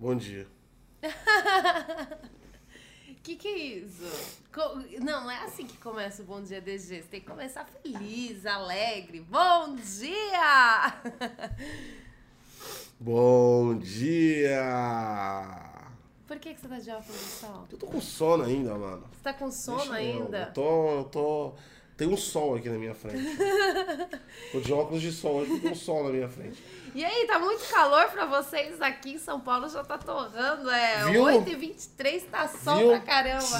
Bom dia. Que que é isso? Não, não é assim que começa o Bom Dia DG. Você tem que começar feliz, alegre. Bom dia! Bom dia! Por que, que você tá de óculos de sol? Eu tô com sono ainda, mano. Você tá com sono Deixa eu. ainda? Eu tô, eu tô. Tem um sol aqui na minha frente. tô de óculos de sol, hoje tem um sol na minha frente. E aí, tá muito calor pra vocês aqui em São Paulo, já tá torrando. É Viu? 8h23, tá sol Viu? pra caramba.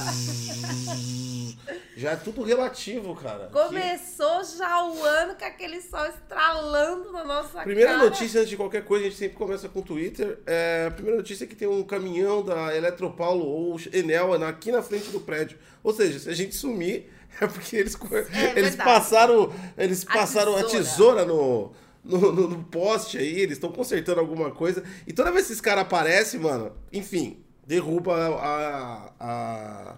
Já é tudo relativo, cara. Aqui- Começou já o ano com aquele sol estralando na nossa Primeira cara. notícia antes de qualquer coisa, a gente sempre começa com o Twitter. É, a primeira notícia é que tem um caminhão da Eletropaulo ou Enel aqui na frente do prédio. Ou seja, se a gente sumir, é porque eles, co- eles passaram, eles A passaram a tesoura. tesoura no, no, no- no poste aí, eles estão consertando alguma coisa. E toda vez que esses caras aparecem, mano, enfim, derruba a, a,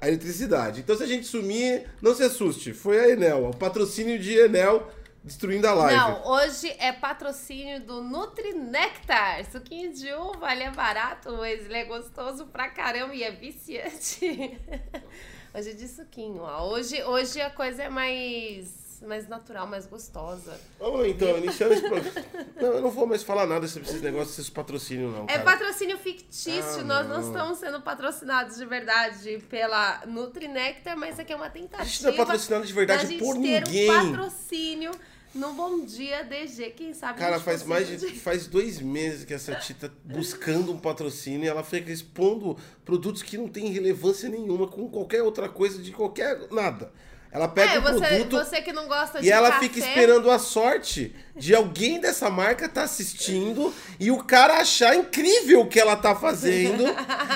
a eletricidade. Então se a gente sumir, não se assuste. Foi a Enel, o patrocínio de Enel destruindo a live. Não, hoje é patrocínio do Nutrinectar. Suquinho de uva, ele é barato, mas ele é gostoso pra caramba e é viciante. Hoje é de suquinho, ó. Hoje, hoje a coisa é mais, mais natural, mais gostosa. Vamos então, iniciando esse programa. Não, eu não vou mais falar nada sobre esses negócios, esses patrocínios, não. É cara. patrocínio fictício, Ah, nós não não. estamos sendo patrocinados de verdade pela Nutrinectar, mas isso aqui é uma A gente tentativa. não é patrocinado de verdade da gente por ter ninguém. um patrocínio no Bom Dia DG, quem sabe Cara, faz mais de faz dois meses que essa tia tá buscando um patrocínio e ela fica expondo produtos que não têm relevância nenhuma com qualquer outra coisa de qualquer nada. Ela pega É, o você, produto você que não gosta de e ela café, fica esperando a sorte de alguém dessa marca tá assistindo e o cara achar incrível o que ela tá fazendo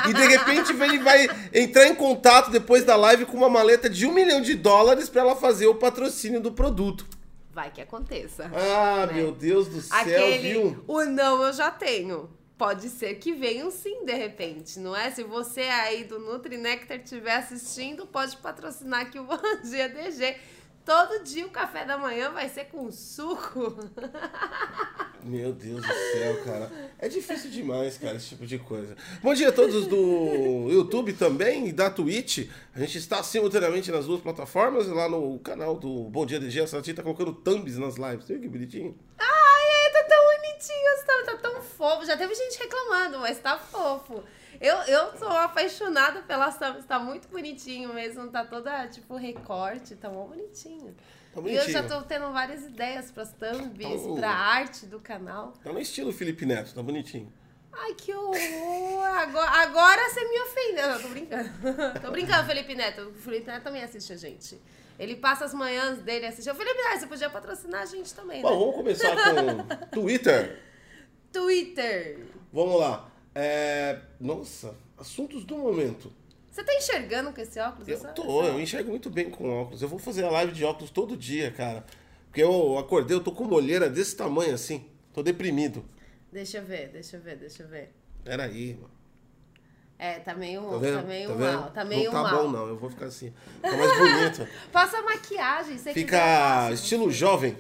e de repente ele vai entrar em contato depois da live com uma maleta de um milhão de dólares pra ela fazer o patrocínio do produto. Vai que aconteça. Ah, Né? meu Deus do céu, Aquele, viu? o não eu já tenho. Pode ser que venham sim, de repente, não é? Se você aí do Nutrinectar estiver assistindo, pode patrocinar aqui o Bom Dia DG. Todo dia o café da manhã vai ser com suco. Meu Deus do céu, cara. É difícil demais, cara, esse tipo de coisa. Bom dia a todos do YouTube também e da Twitch. A gente está simultaneamente nas duas plataformas, lá no canal do Bom Dia DG. A Sati tá colocando thumbs nas lives. Viu que bonitinho? Ai, tá tão bonitinho, tá, tá tão fofo. Já teve gente reclamando, mas tá fofo. Eu, eu sou apaixonada pelas thumbs, tá muito bonitinho mesmo, tá toda, tipo, recorte, tá mó bonitinho. Tá E eu já tô tendo várias ideias pras thumbs, Tá pra arte do canal. Tá no estilo Felipe Neto, tá bonitinho. Ai, que horror! Agora, agora você me ofendeu. Não, tô brincando. tô brincando, Felipe Neto. O Felipe Neto também assiste a gente. Ele passa as manhãs dele assistindo. Felipe Neto, você podia patrocinar a gente também, né? Bom, vamos começar com Twitter. Twitter. Vamos lá. É... Nossa, assuntos do momento. Você tá enxergando com esse óculos? Eu tô, eu enxergo muito bem com óculos. Eu vou fazer a live de óculos todo dia, cara. Porque eu acordei, eu tô com uma olheira desse tamanho assim. Tô deprimido. Deixa eu ver, deixa eu ver, deixa eu ver. Peraí, mano. É, tá meio, Tá tá vendo? meio Tá vendo? mal. Tá meio não tá mal. bom, não. Eu vou ficar assim. Fica mais bonito. Passa maquiagem. Você quiser, Fica passo. estilo jovem.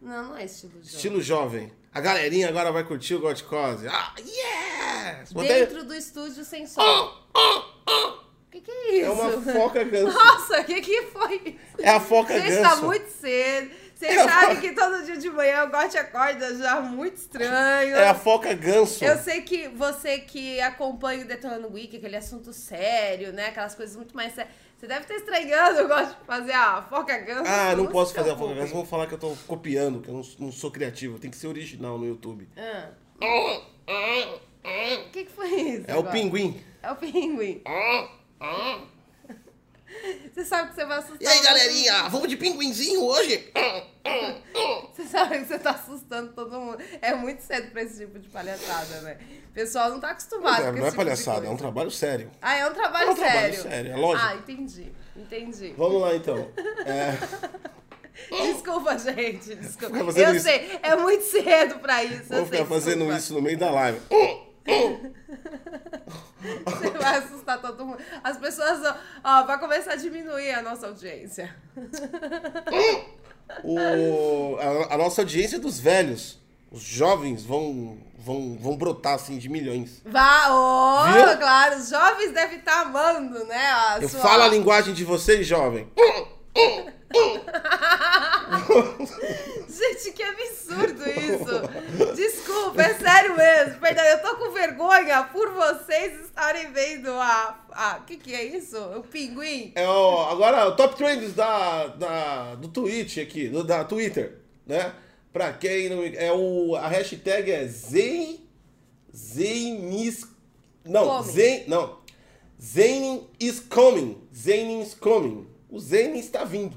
Não, não é estilo jovem. Estilo jovem. A galerinha agora vai curtir o God Cause. Ah, yes! Botei- Dentro do estúdio sem som. O que, que é isso? É uma foca ganso. Nossa, o que, que foi isso? É a foca ganso. tá muito cedo. Vocês É fo- que todo dia de manhã o Gotti acorda já muito estranho. É a foca ganso. Eu sei que você que acompanha o Detonando Week, aquele assunto sério, né? Aquelas coisas muito mais sérias. Você deve estar estranhando eu gosto de fazer a foca ganso. Ah, não posso fazer a foca ganso. Vão falar que eu tô copiando, que eu não, não sou criativo. Tem que ser original no YouTube. Ah. O que, que foi isso? É o agora? pinguim. É o pinguim. Você sabe que você vai assustar. E aí, galerinha? Vamos de pinguinzinho hoje? mundo. Você sabe que você tá assustando todo mundo. É muito cedo pra esse tipo de palhaçada, né? O pessoal não tá acostumado Não, com não é tipo palhaçada, é um trabalho sério. Ah, é um trabalho É um trabalho sério. sério, é lógico. Ah, entendi. Entendi. Vamos lá, então. É, Desculpa, gente. Desculpa. Eu isso. sei, é muito cedo pra isso. eu vou sei, ficar fazendo desculpa. isso no meio da live. Você vai assustar todo mundo. As pessoas, ó, vai começar a diminuir a nossa audiência. O, a, a nossa audiência é dos velhos. Os jovens vão vão, vão brotar assim de milhões. Vá, oh, claro, os jovens devem estar amando, né? A Eu sua... falo a linguagem de vocês, jovem. Gente, que absurdo isso! Desculpa, é sério mesmo. Perdão, eu tô com vergonha por vocês estarem vendo a. a que que é isso? O pinguim? É o, agora, o top trends da, da, do Twitch aqui, do, da Twitter, né? Pra quem não... É o, a hashtag é Zen... Zenis... Não, Come. Zen... Não. Zenin is coming. Zenin is coming. O Zenin está vindo.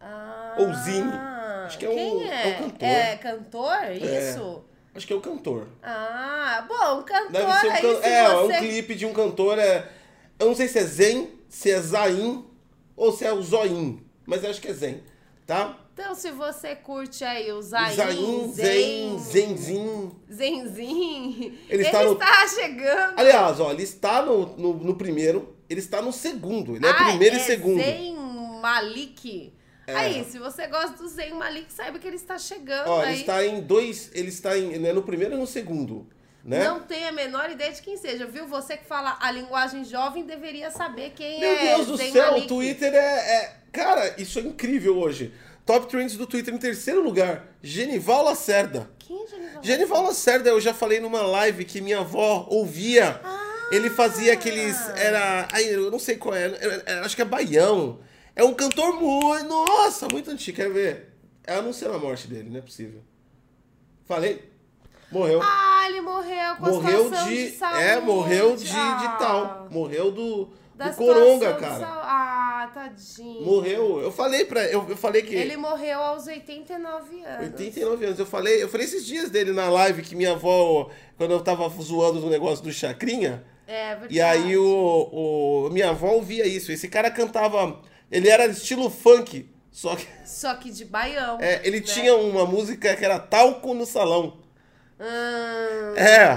Ah, Ou Zine. Acho que é Quem é é? um cantor. É cantor? Isso? Acho que é o cantor. Ah, bom, cantor Deve ser um, aí, can... se é, é um você... clipe de um cantor. É... Eu não sei se é Zen, se é Zain ou se é o Zoin. Mas acho que é Zen, tá? Então, se você curte aí o Zain, Zain, Zen, Zenzinho. Zenzinho, Ele ele está está, no- chegando. Aliás, ó, ele está no, no, no primeiro, ele está no segundo. Ele é Ah, primeiro é e segundo. É. Zen Malik. Aí, se você gosta do Zen Malik, saiba que ele está chegando Ó, aí. ele está em dois. Ele está em, né, no primeiro e no segundo. Né? Não tem a menor ideia de quem seja, viu? Você que fala a linguagem jovem deveria saber quem Meu é Deus do Zen céu, o Twitter é, é- Cara, isso é incrível hoje. Top Trends do Twitter em terceiro lugar. Genival Lacerda. Quem é Genival? Genival Lacerda, eu já falei numa live que minha avó ouvia. Ele fazia aqueles. Era. Ai, eu não sei qual é. era- era- acho que é Baião. É um cantor muito. Nossa, muito antigo. Quer ver? É anunciando a morte dele, não é possível. Falei? Morreu. Ah, ele morreu com a morreu situação de. de saúde. é, morreu de, de Ah, tal. Morreu do. Do coronga, de cara. sau- Ah, tadinho. Morreu. Eu falei pra. Eu, eu falei que. Ele morreu aos 89 anos. 89 anos. Eu falei, eu falei esses dias dele na live que minha avó, quando eu tava zoando do negócio do Chacrinha, É verdade. e aí o, o minha avó ouvia isso. Esse cara cantava, ele era estilo funk, só que Só que de baião. é, ele né? tinha uma música que era Talco no Salão. Hum, É,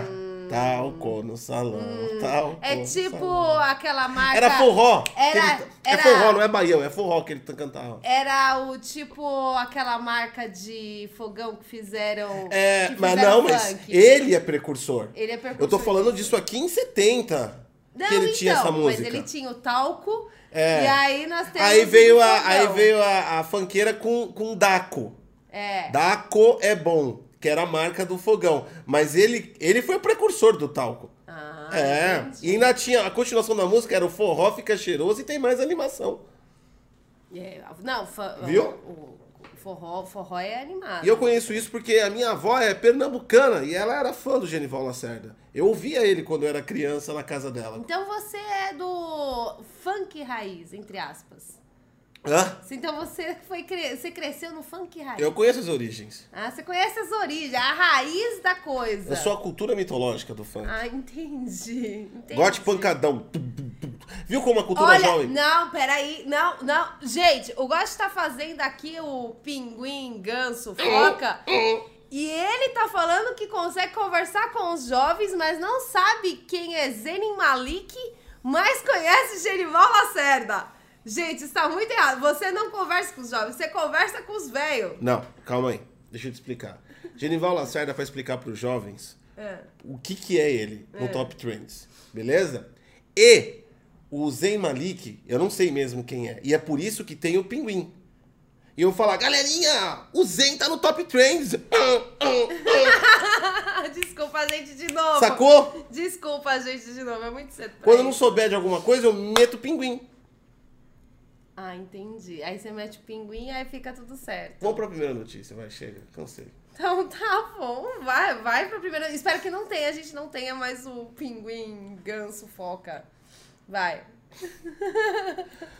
Talco no Salão, Talco É tipo salão. aquela marca. Era forró. Era- ele- É era- forró, não é baião, é forró que ele cantava. Era o tipo aquela marca de fogão que fizeram. É, que mas fizeram não, mas funk. ele é precursor. Ele é precursor. Eu tô falando disso aqui em 70. Não, que ele tinha então, essa música. Mas ele tinha o talco. É. E aí nós temos. Aí veio, do a, aí veio a, a funkeira com, com Daco. É. Daco é bom, que era a marca do fogão. Mas ele, ele foi o precursor do talco. Ah, é. entendi. E ainda tinha. A continuação da música era o forró fica cheiroso e tem mais animação. É, Não, Viu? O, o forró, forró é animado. E eu conheço isso porque a minha avó é pernambucana e ela era fã do Genival Lacerda. Eu ouvia ele quando eu era criança na casa dela. Então você é do funk raiz, entre aspas. Hã? Então você foi cre... você cresceu no funk raiz. Eu conheço as origens. Ah, você conhece as origens, a raiz da coisa. Eu sou a cultura mitológica do funk. Ah, entendi. entendi. Gote pancadão. Viu como a cultura Olha, jovem? não, peraí, não, não. Gente, o Gosto tá fazendo aqui o pinguim, ganso, foca. E ele tá falando que consegue conversar com os jovens, mas não sabe quem é Zenin Malik, mas conhece Genival Lacerda. Gente, isso tá muito errado. Você não conversa com os jovens, você conversa com os velhos. Não, calma aí. Deixa eu te explicar. Genival Lacerda vai explicar para os jovens É. o que, que é ele no Top Trends. Beleza? E o Zen Malik, eu não sei mesmo quem é. E é por isso que tem o pinguim. E eu vou falar, galerinha, o Zen tá no Top Trends. Desculpa, gente, de novo. Sacou? Desculpa, gente, de novo. É muito cedo. Quando eu não souber de alguma coisa, eu meto o pinguim. Ah, entendi. Aí você mete o pinguim, aí fica tudo certo. Vamos pra primeira notícia, vai, chega, cansei. Então tá bom, vai, vai pra primeira. Espero que não tenha, a gente não tenha mais o pinguim, ganso, foca. Vai.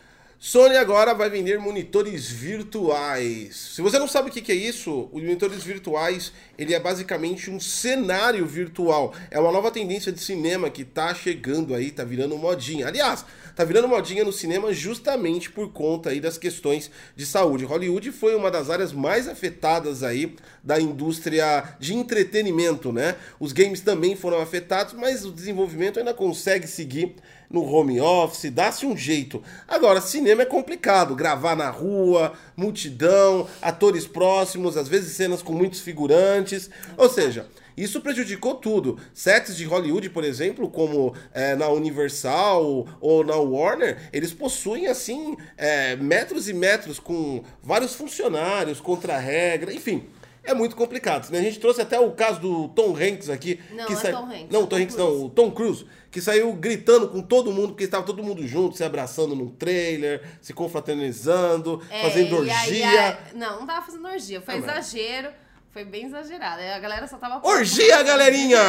Sony agora vai vender monitores virtuais. Se você não sabe o que é isso, os monitores virtuais, ele é basicamente um cenário virtual. É uma nova tendência de cinema que tá chegando aí, tá virando modinha. Aliás, tá virando modinha no cinema justamente por conta aí das questões de saúde. Hollywood foi uma das áreas mais afetadas aí da indústria de entretenimento, né? Os games também foram afetados, mas o desenvolvimento ainda consegue seguir no home office, dá-se um jeito. Agora, cinema é complicado, gravar na rua, multidão, atores próximos, às vezes cenas com muitos figurantes. Ou seja, Isso prejudicou tudo. Sets de Hollywood, por exemplo, como é, na Universal ou na Warner, eles possuem, assim, é, metros e metros com vários funcionários, contra-regra, enfim. É muito complicado. Né? A gente trouxe até o caso do Tom Hanks aqui. Não, que é sa... Tom Hanks, Não, é Tom Hanks não, o Tom Cruise, que saiu gritando com todo mundo, porque estava todo mundo junto, se abraçando num trailer, se confraternizando, É, fazendo e aí, orgia. a- não, não tava fazendo orgia. Foi Ah, mas- exagero. Foi bem exagerado. Aí A galera só tava. Orgia, galerinha!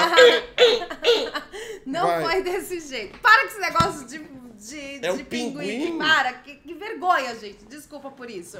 Não Vai. foi desse jeito. Para com esse negócio de, de, É de um pinguim. pinguim. Para, que, que vergonha, gente. Desculpa por isso.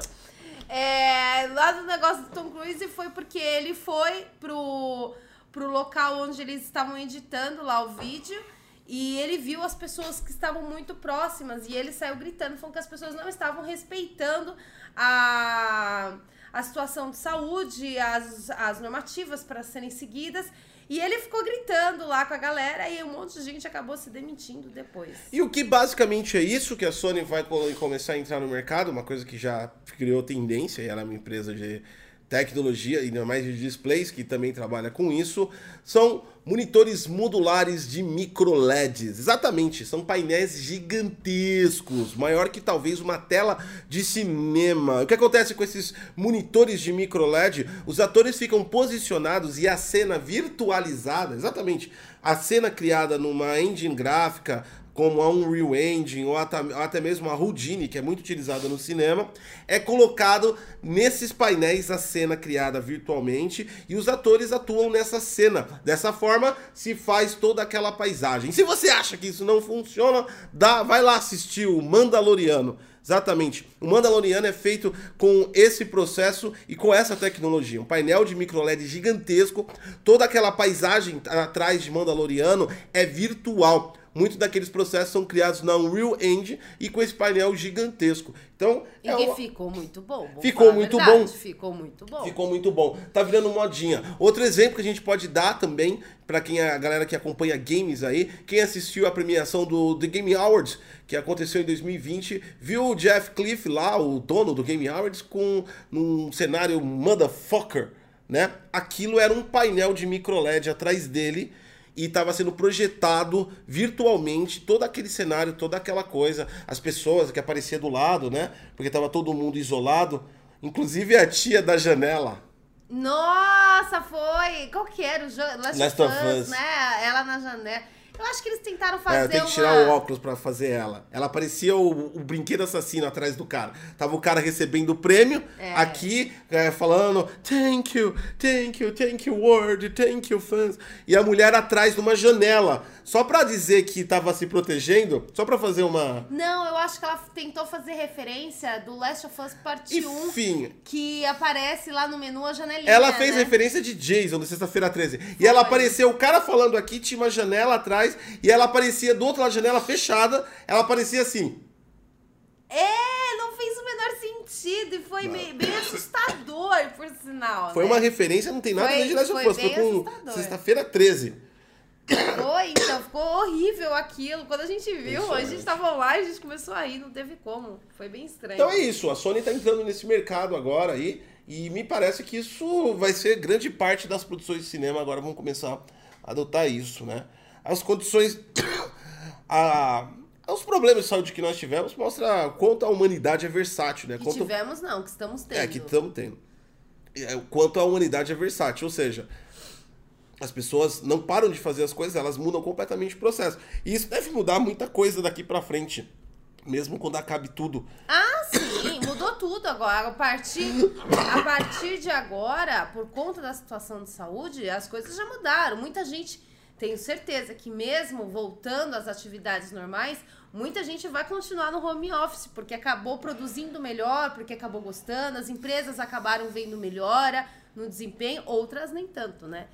É, lá do negócio do Tom Cruise foi porque ele foi pro, pro local onde eles estavam editando lá o vídeo. E ele viu as pessoas que estavam muito próximas e ele saiu gritando, falando que as pessoas não estavam respeitando a, a situação de saúde, as, as normativas para serem seguidas. E ele ficou gritando lá com a galera e um monte de gente acabou se demitindo depois. E o que basicamente é isso que a Sony vai co- começar a entrar no mercado, uma coisa que já criou tendência, ela é uma empresa de tecnologia ainda mais de displays que também trabalha com isso, são monitores modulares de micro LEDs. Exatamente, são painéis gigantescos, maior que talvez uma tela de cinema. O que acontece com esses monitores de micro LED? Os atores ficam posicionados e a cena virtualizada, exatamente, a cena criada numa engine gráfica como a Unreal Engine ou até, mesmo a Houdini, que é muito utilizada no cinema, é colocado nesses painéis a cena criada virtualmente e os atores atuam nessa cena. Dessa forma, se faz toda aquela paisagem. Se você acha que isso não funciona, dá, vai lá assistir o Mandaloriano. Exatamente. O Mandaloriano é feito com esse processo e com essa tecnologia. Um painel de microLED gigantesco, toda aquela paisagem atrás de Mandaloriano é virtual. Muitos daqueles processos são criados na Unreal Engine e com esse painel gigantesco. Então, E é que uma- ficou muito bom. Ficou muito verdade, bom. Ficou muito bom. Ficou muito bom. Tá virando modinha. Outro exemplo que a gente pode dar também para quem é a galera que acompanha games aí, quem assistiu a premiação do The Game Awards, que aconteceu em 2020, viu o Jeff Cliff lá, o dono do Game Awards, com num cenário motherfucker, né? Aquilo era um painel de micro LED atrás dele e estava sendo projetado virtualmente todo aquele cenário, toda aquela coisa, as pessoas que apareciam do lado, né? Porque tava todo mundo isolado, inclusive a tia da janela. Nossa, foi! Qual que era o jogo? Last, Last of Us, Us. né? Ela na janela. Eu acho que eles tentaram É, fazer tem que uma... tirar o óculos pra fazer ela. Ela parecia o, o brinquedo assassino atrás do cara. Tava o cara recebendo o prêmio, É. aqui, é, falando thank you, thank you, thank you world, thank you fans. E a mulher atrás numa janela. Só pra dizer que tava se protegendo, só pra fazer uma... Não, eu acho que ela tentou fazer referência do Last of Us Parte 1, Enfim, que aparece lá no menu a janelinha, Ela fez né? referência de Jason, da sexta-feira 13. E ela apareceu, o cara falando aqui, tinha uma janela atrás, e ela aparecia do outro lado da janela fechada, ela aparecia assim. É, não fez o menor sentido e foi meio- bem assustador, por sinal, Foi né? uma referência, não tem nada a ver Foi- de Last of foi Us, foi com sexta-feira 13. Foi, então, ficou horrível aquilo. Quando a gente viu, Isso a gente tava lá, a gente começou a rir, não teve como. Foi bem estranho. Então é isso, a Sony tá entrando nesse mercado agora aí, e me parece que isso vai ser grande parte das produções de cinema agora vão começar a adotar isso, né? As condições. a, os problemas de saúde que nós tivemos mostra quanto a humanidade é versátil, né? Que Quanto, tivemos, não, que estamos tendo. É, que estamos tendo. É, o Quanto a humanidade é versátil, ou seja, as pessoas não param de fazer as coisas, elas mudam completamente o processo. E isso deve mudar muita coisa daqui pra frente, mesmo quando acabe tudo. Ah, sim, mudou tudo agora. A partir, a partir de agora, por conta da situação de saúde, as coisas já mudaram. Muita gente, tenho certeza que mesmo voltando às atividades normais, muita gente vai continuar no home office, porque acabou produzindo melhor, porque acabou gostando, as empresas acabaram vendo melhora no desempenho, outras nem tanto, né?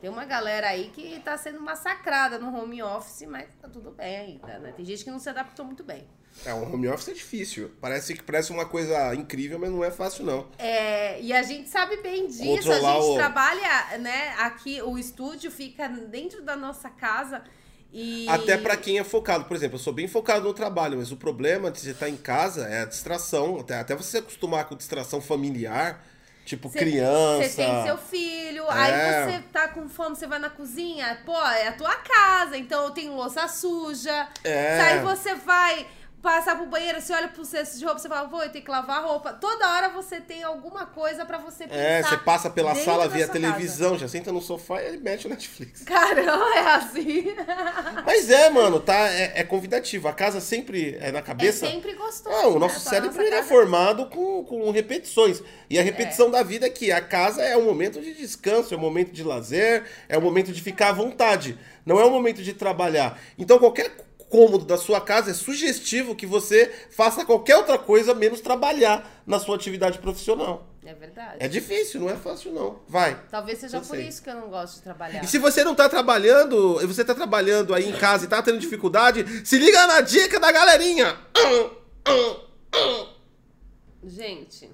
Tem uma galera aí que tá sendo massacrada no home office, mas tá tudo bem ainda, né? Tem gente que não se adaptou muito bem. É, o home office é difícil. Parece que parece uma coisa incrível, mas não é fácil, não. É, e a gente sabe bem disso, Controlar a gente o- trabalha, né? Aqui o estúdio fica dentro da nossa casa e. Até pra quem é focado. Por exemplo, eu sou bem focado no trabalho, mas o problema de você estar em casa é a distração. Até, até você se acostumar com distração familiar, Tipo, Cê- criança. Você tem seu filho, É. aí você tá com fome, você vai na cozinha, pô, é a tua casa, então tem louça suja. É. Aí você vai passar pro banheiro, você olha pro cesto de roupa, você fala, pô, eu tenho que lavar a roupa. Toda hora você tem alguma coisa pra você pensar. É, você passa pela sala, da vê a sua televisão, já senta no sofá e mexe o Netflix. casa. Caramba, é assim. Mas é, mano, tá? É, é convidativo. A casa sempre é na É cabeça. sempre gostoso. Não, o né? nosso Pra cérebro ele é casa. formado com, com repetições. E a repetição da vida é que a casa é um momento de descanso, é um momento de lazer, é um momento de ficar à vontade. Não é um momento de trabalhar. Então qualquer cômodo da sua casa é sugestivo que você faça qualquer outra coisa menos trabalhar na sua atividade profissional. É verdade. É difícil, não é fácil não. Vai. Talvez seja por isso que eu não gosto de trabalhar. E se você não tá trabalhando, e você tá trabalhando aí em casa e tá tendo dificuldade, se liga na dica da galerinha. Gente,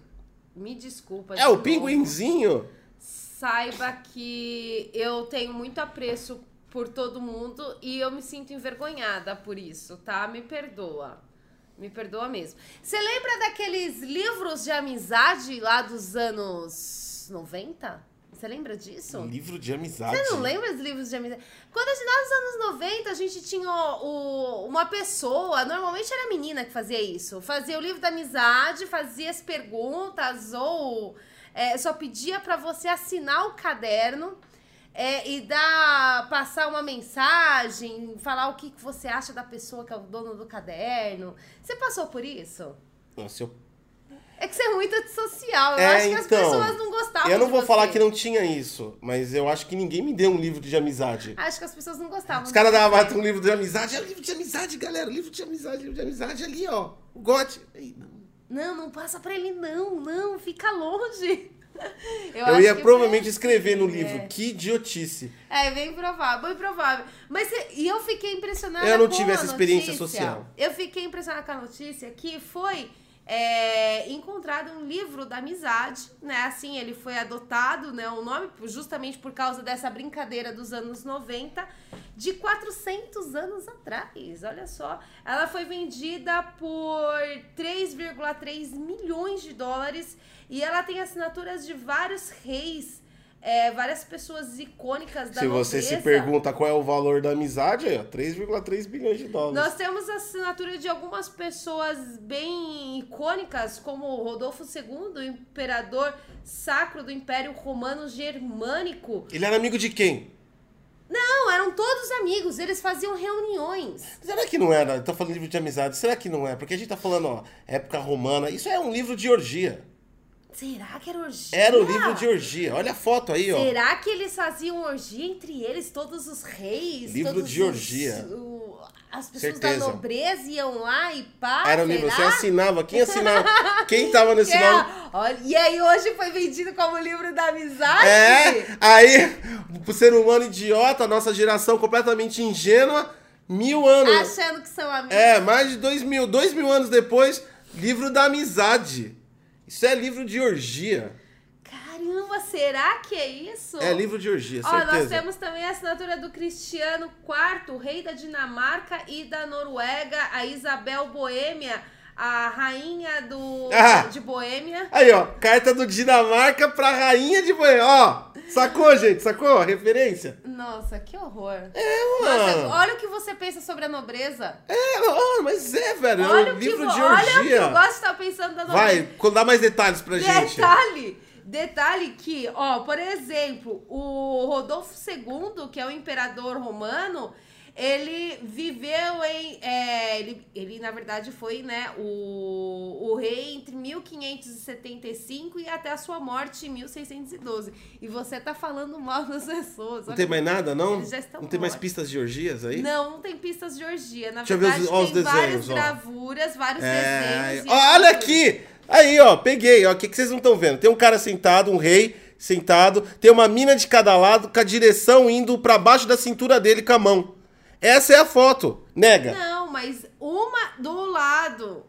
me desculpa. É o novo. pinguinzinho. Saiba que eu tenho muito apreço por todo mundo e eu me sinto envergonhada por isso, tá? Me perdoa. Me perdoa mesmo. Você lembra daqueles livros de amizade lá dos anos 90? Você lembra disso? Livro de amizade. Você não lembra dos livros de amizade? Quando a gente, lá nos anos 90, a gente tinha o, o- uma pessoa, normalmente era a menina que fazia isso. Fazia o livro da amizade, fazia as perguntas ou é, só pedia pra você assinar o caderno é, e dar, passar uma mensagem, falar o que você acha da pessoa que é o dono do caderno. Você passou por isso? Nossa, eu, É que você é muito antissocial. Eu É, acho que as então, pessoas não gostavam eu não vou falar que não tinha isso, mas eu acho que ninguém me deu um livro de amizade. Acho que as pessoas não gostavam. Os caras davam um livro de amizade. É livro de amizade, galera. Livro de amizade, livro de amizade ali, ó. O gote. Não. Não, não passa pra ele, não, não, fica longe. Eu, acho ia provavelmente escrever no livro. É, Que idiotice. é bem provável, bem provável. Mas e eu fiquei impressionada Eu não com tive essa experiência notícia. social. Eu fiquei impressionada com a notícia que foi é, encontrado um livro da amizade, né? Assim, ele foi adotado, né? O nome justamente por causa dessa brincadeira dos anos 90, de 400 anos atrás. Olha só. Ela foi vendida por 3,3 milhões de dólares e ela tem assinaturas de vários reis, é, várias pessoas icônicas da Se você se nobreza. pergunta qual é o valor da amizade, ó, 3,3 bilhões de dólares. Nós temos assinatura de algumas pessoas bem icônicas, como Rodolfo II, imperador sacro do Império Romano Germânico. Ele era amigo de quem? Não, eram todos amigos, eles faziam reuniões. Será que não era? Eu tô falando livro de amizade. Será que não é? Porque a gente tá falando, ó, época romana. Isso é um livro de orgia. Será que era orgia? Era o livro de orgia. Olha a foto aí, ó. Será que eles faziam orgia entre eles, todos os reis? Livro de os- orgia. o- as pessoas Certeza. da nobreza iam lá e pá, Era o livro. Você assinava. Quem assinava? Quem tava nesse É, nome? olha, e aí hoje foi vendido como livro da amizade? É, aí, o ser humano idiota, nossa geração completamente ingênua, mil anos. Achando que são amigos. É, mais de dois mil, dois mil anos depois, livro da amizade. Isso é livro de orgia. Caramba, será que é isso? É livro de orgia, Ó, nós certeza. temos também a assinatura do Cristiano IV, rei da Dinamarca e da Noruega, a Isabel Boêmia, a rainha do, Ah! de Boêmia. Aí, ó, carta do Dinamarca pra rainha de Boêmia. Ó, sacou, gente? Sacou a referência? Nossa, que horror. É, Nossa, mano. olha o que você pensa sobre a nobreza. É, mas é, velho. olha é um o que livro vo- de Olha o que orgia. eu gosto de estar pensando da nobreza. Vai, dá mais detalhes pra gente. Detalhe, detalhe que, ó, por exemplo, o Rodolfo II, que é o imperador romano, ele viveu em. é, ele, ele, na verdade, foi né, o, o rei entre 1575 e até a sua morte em 1612. E você tá falando mal das pessoas. Não tem mais nada, não? Eles já estão Não tem mais mortos. pistas de orgias aí? Não, não tem pistas de orgia. Na Deixa eu ver os- verdade, ó, os tem várias desenhos, ó. gravuras, vários É, desenhos. ó, olha aqui! Aí, ó, peguei, ó. O que, que vocês não estão vendo? Tem um cara sentado, um rei sentado, tem uma mina de cada lado, com a direção indo pra baixo da cintura dele com a mão. Essa é a foto. Nega. Não, mas uma do lado.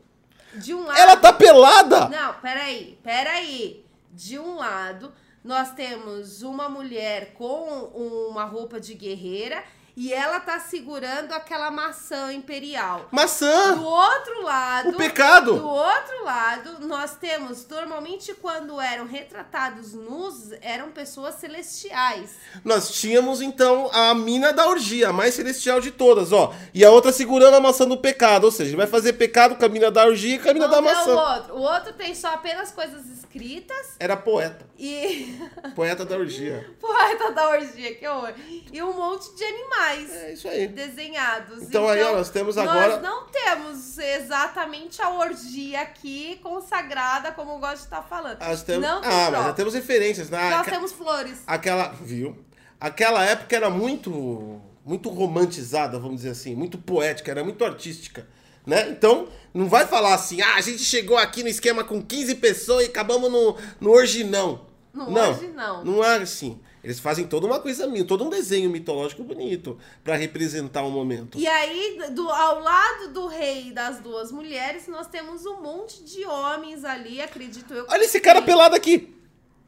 De um lado. Ela tá pelada! Não, peraí, peraí. De um lado, nós temos uma mulher com uma roupa de guerreira e ela tá segurando aquela maçã imperial. Maçã! Do outro lado. O pecado! Do outro lado, nós temos, normalmente, quando eram retratados nus, eram pessoas celestiais. Nós tínhamos, então, a mina da orgia, a mais celestial de todas, ó. E a outra segurando a maçã do pecado. Ou seja, ele vai fazer pecado com a mina da orgia e com a mina da ver maçã. o outro. O outro tem só apenas coisas escritas Era poeta. e. Poeta da orgia. Poeta da orgia, que horror. E um monte de animais. É isso aí. desenhados. Então, aí, ó, nós temos agora- Nós não temos exatamente a orgia aqui consagrada, como eu gosto de estar falando. Nós temos... Não tem ah, mas já temos referências, né? Nós Aca- temos flores. Aquela, viu? Aquela época era muito, muito romantizada, vamos dizer assim, muito poética, era muito artística, né? Então, não vai falar assim, ah, a gente chegou aqui no esquema com 15 pessoas e acabamos no, no orginão. No não, orginão. Não é assim. Eles fazem toda uma coisa minha, todo um desenho mitológico bonito pra representar o momento. E aí, do, ao lado do rei e das duas mulheres, nós temos um monte de homens ali, acredito eu. Olha esse cara pelado aqui.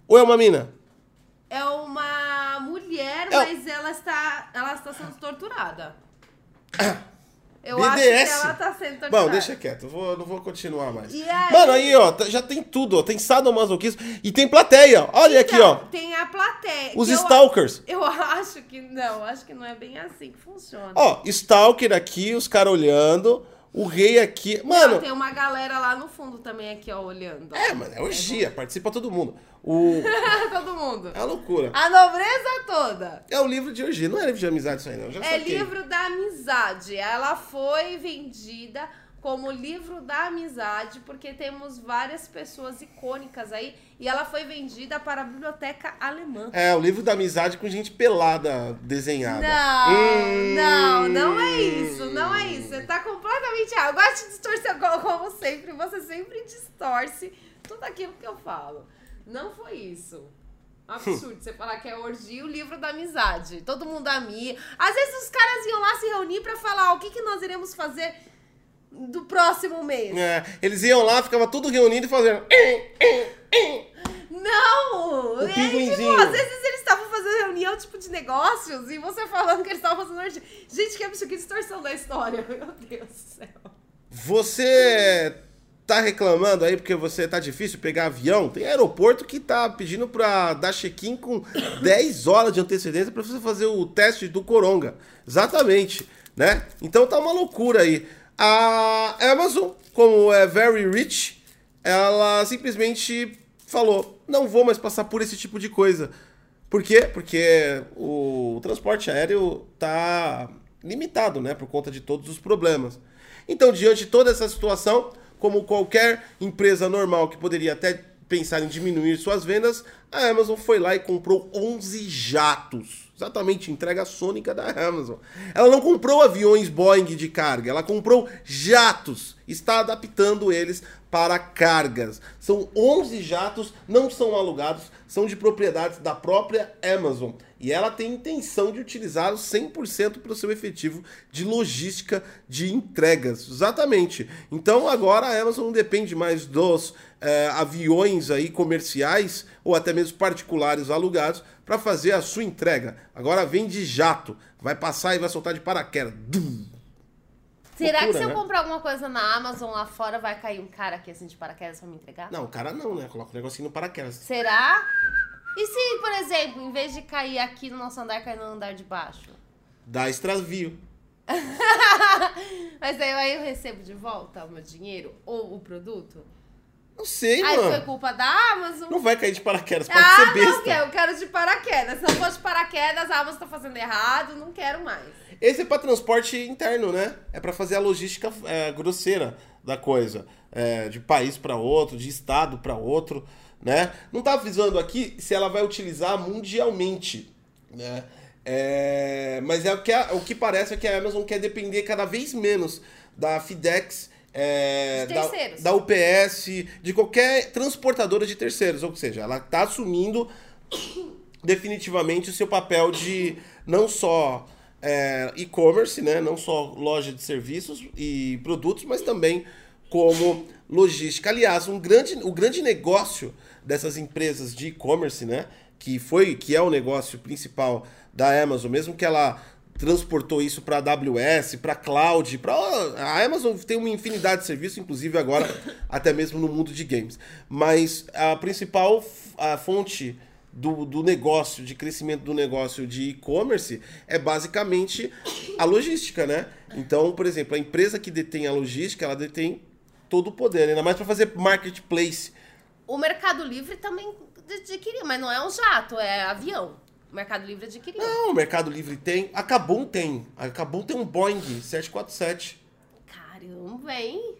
Ou é uma mina? É uma mulher, É- mas ela está, ela está sendo torturada. Eu acho que BDS. ela está sendo torturada. Bom, deixa quieto, vou, não vou continuar mais. Aí? Mano, aí, ó, tá- já tem tudo, ó. Tem sadomasoquismo e tem plateia. Olha aqui, Então, ó. Tem a plateia. Os que eu- stalkers. Eu acho que não, acho que não é bem assim que funciona. Ó, Stalker aqui, os caras olhando. O rei aqui. Mano, Tem uma galera lá no fundo também aqui, ó, olhando. é, mano, é orgia, participa todo mundo. O... Todo mundo. É uma loucura. A nobreza toda. É um livro de orgia, não é livro de amizade isso aí, não. É saquei. livro da amizade. Ela foi vendida como livro da amizade, porque temos várias pessoas icônicas aí. E ela foi vendida para a biblioteca alemã. É, o livro da amizade com gente pelada desenhada. Não, Hum. não, não é isso, não é isso. Você tá completamente errado. Eu gosto de distorcer como, sempre. Você sempre distorce tudo aquilo que eu falo. Não foi isso. Absurdo você falar que é orgia o livro da amizade. Todo mundo amigo. Às vezes os caras iam lá se reunir pra falar o que, que nós iremos fazer do próximo mês. É, eles iam lá, ficava tudo reunido e fazendo. Não! O É, tipo, às vezes eles estavam fazendo reunião tipo de negócios e você falando que eles estavam fazendo. Gente, que absurdo, que distorção da história. Meu Deus do céu. Você tá reclamando aí porque você tá difícil pegar avião? Tem aeroporto que tá pedindo pra dar check-in com 10 horas de antecedência pra você fazer o teste do Coronga. Exatamente, né? Então tá uma loucura aí. A Amazon, como é very rich, ela simplesmente falou: "Não vou mais passar por esse tipo de coisa". Por quê? Porque o transporte aéreo tá limitado, né, por conta de todos os problemas. Então, diante de toda essa situação, como qualquer empresa normal que poderia até pensar em diminuir suas vendas, a Amazon foi lá e comprou 11 jatos. Exatamente, entrega sônica da Amazon. Ela não comprou aviões Boeing de carga, ela comprou jatos. Está adaptando eles para cargas. São 11 jatos, não são alugados, são de propriedades da própria Amazon. E ela tem intenção de utilizá-los 100% para o seu efetivo de logística de entregas. Exatamente. Então agora a Amazon não depende mais dos eh, aviões aí comerciais ou até mesmo particulares alugados para fazer a sua entrega. Agora vem de jato. Vai passar e vai soltar de paraquedas. Dum. Será Loucura, que se eu né? comprar alguma coisa na Amazon lá fora, vai cair um cara aqui assim de paraquedas pra me entregar? Não, o cara não, né? Coloca o negocinho no paraquedas. Será? E se, por exemplo, em vez de cair aqui no nosso andar, cair no andar de baixo? Dá extravio. Mas aí eu recebo de volta o meu dinheiro ou o produto? Não sei, aí foi mano. culpa da Amazon? Não vai cair de paraquedas, pode ah, ser não besta. quero, eu quero de paraquedas. Se não for de paraquedas, a Amazon tá fazendo errado, não quero mais. Esse é para transporte interno, né? É para fazer a logística é, grosseira da coisa, É, de país para outro, de estado para outro, né? Não tá avisando aqui se ela vai utilizar mundialmente, né? É, mas é o que, a- o que parece é que a Amazon quer depender cada vez menos da FedEx, é, da, da UPS, de qualquer transportadora de terceiros, ou seja, ela tá assumindo definitivamente o seu papel de não só é, e-commerce, né? não só loja de serviços e produtos, mas também como logística. Aliás, um grande, o grande negócio dessas empresas de e-commerce, né? que foi, que é o negócio principal da Amazon, mesmo que ela transportou isso para AWS, para cloud, para a Amazon tem uma infinidade de serviços, inclusive agora até mesmo no mundo de games. Mas a principal a fonte do, do negócio, de crescimento do negócio de e-commerce é basicamente a logística, né? Então, por exemplo, a empresa que detém a logística, ela detém todo o poder, ainda mais para fazer marketplace. O Mercado Livre também adquiriu, mas não é um jato, é avião. O Mercado Livre adquiriu. Não, o Mercado Livre tem. A Kabum tem. A Kabum tem um Boeing 747. Caramba, hein?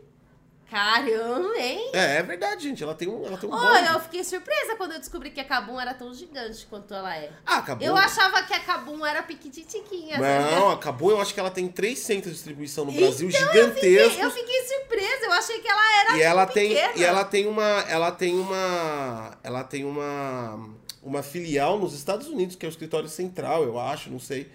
Caramba, hein? É, é verdade, gente. Ela tem um, ela tem um Olha, Boeing. eu fiquei surpresa quando eu descobri que a Kabum era tão gigante quanto ela é. Ah, a Kabum... Eu achava que a Kabum era piquititiquinha. Não, a Kabum eu acho que ela tem três centros de distribuição no Brasil então, gigantescos. Eu fiquei, eu fiquei surpresa, eu achei que ela era e ela tem pequena. E ela tem uma... Ela tem uma... Ela tem uma uma filial nos Estados Unidos, que é o escritório central, eu acho, não sei.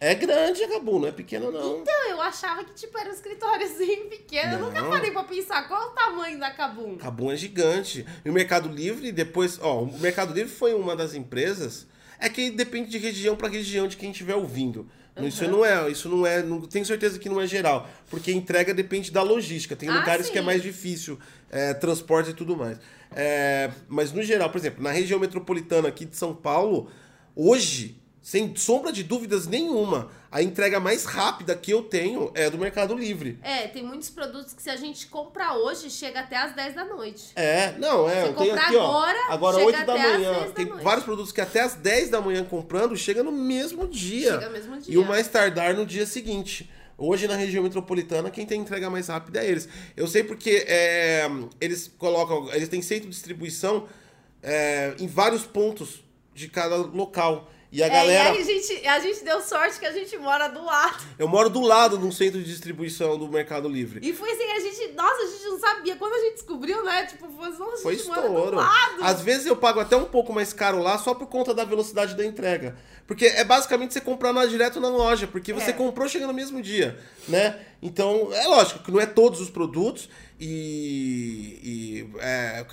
É grande a Gabum, não é pequena, não. Então, eu achava que, tipo, era um escritóriozinho pequeno. Não. Eu nunca parei pra pensar qual é o tamanho da Cabum. Cabum é gigante. E o Mercado Livre, depois... Ó, o Mercado Livre foi uma das empresas... É que depende de região para região de quem estiver ouvindo. Uhum. Isso não é, isso não é, não tenho certeza que não é geral, porque entrega depende da logística. Tem ah, lugares sim. que é mais difícil, é, transporte e tudo mais. É, mas no geral, por exemplo, na região metropolitana aqui de São Paulo, hoje, sem sombra de dúvidas nenhuma, a entrega mais rápida que eu tenho é do Mercado Livre. É, tem muitos produtos que se a gente compra hoje, chega até às 10 da noite. É, não, é. Compra aqui, agora, ó, agora 8 da manhã. Tem da vários produtos que até às 10 da manhã comprando, chega no mesmo dia. Chega no mesmo dia. E o mais tardar no dia seguinte. Hoje na região metropolitana, quem tem entrega mais rápida é eles. Eu sei porque é, eles colocam, eles têm centro de distribuição é, em vários pontos de cada local. E a é, galera. E a gente, a gente deu sorte que a gente mora do lado. Eu moro do lado de um centro de distribuição do Mercado Livre. E foi assim, a gente. Nossa, a gente não sabia. Quando a gente descobriu, né? Tipo, foi, nossa, foi a gente estouro. mora do lado. Às vezes eu pago até um pouco mais caro lá só por conta da velocidade da entrega. Porque é basicamente você comprar na, direto na loja, porque você é. comprou chega no mesmo dia, né? Então, é lógico que não é todos os produtos e, e é,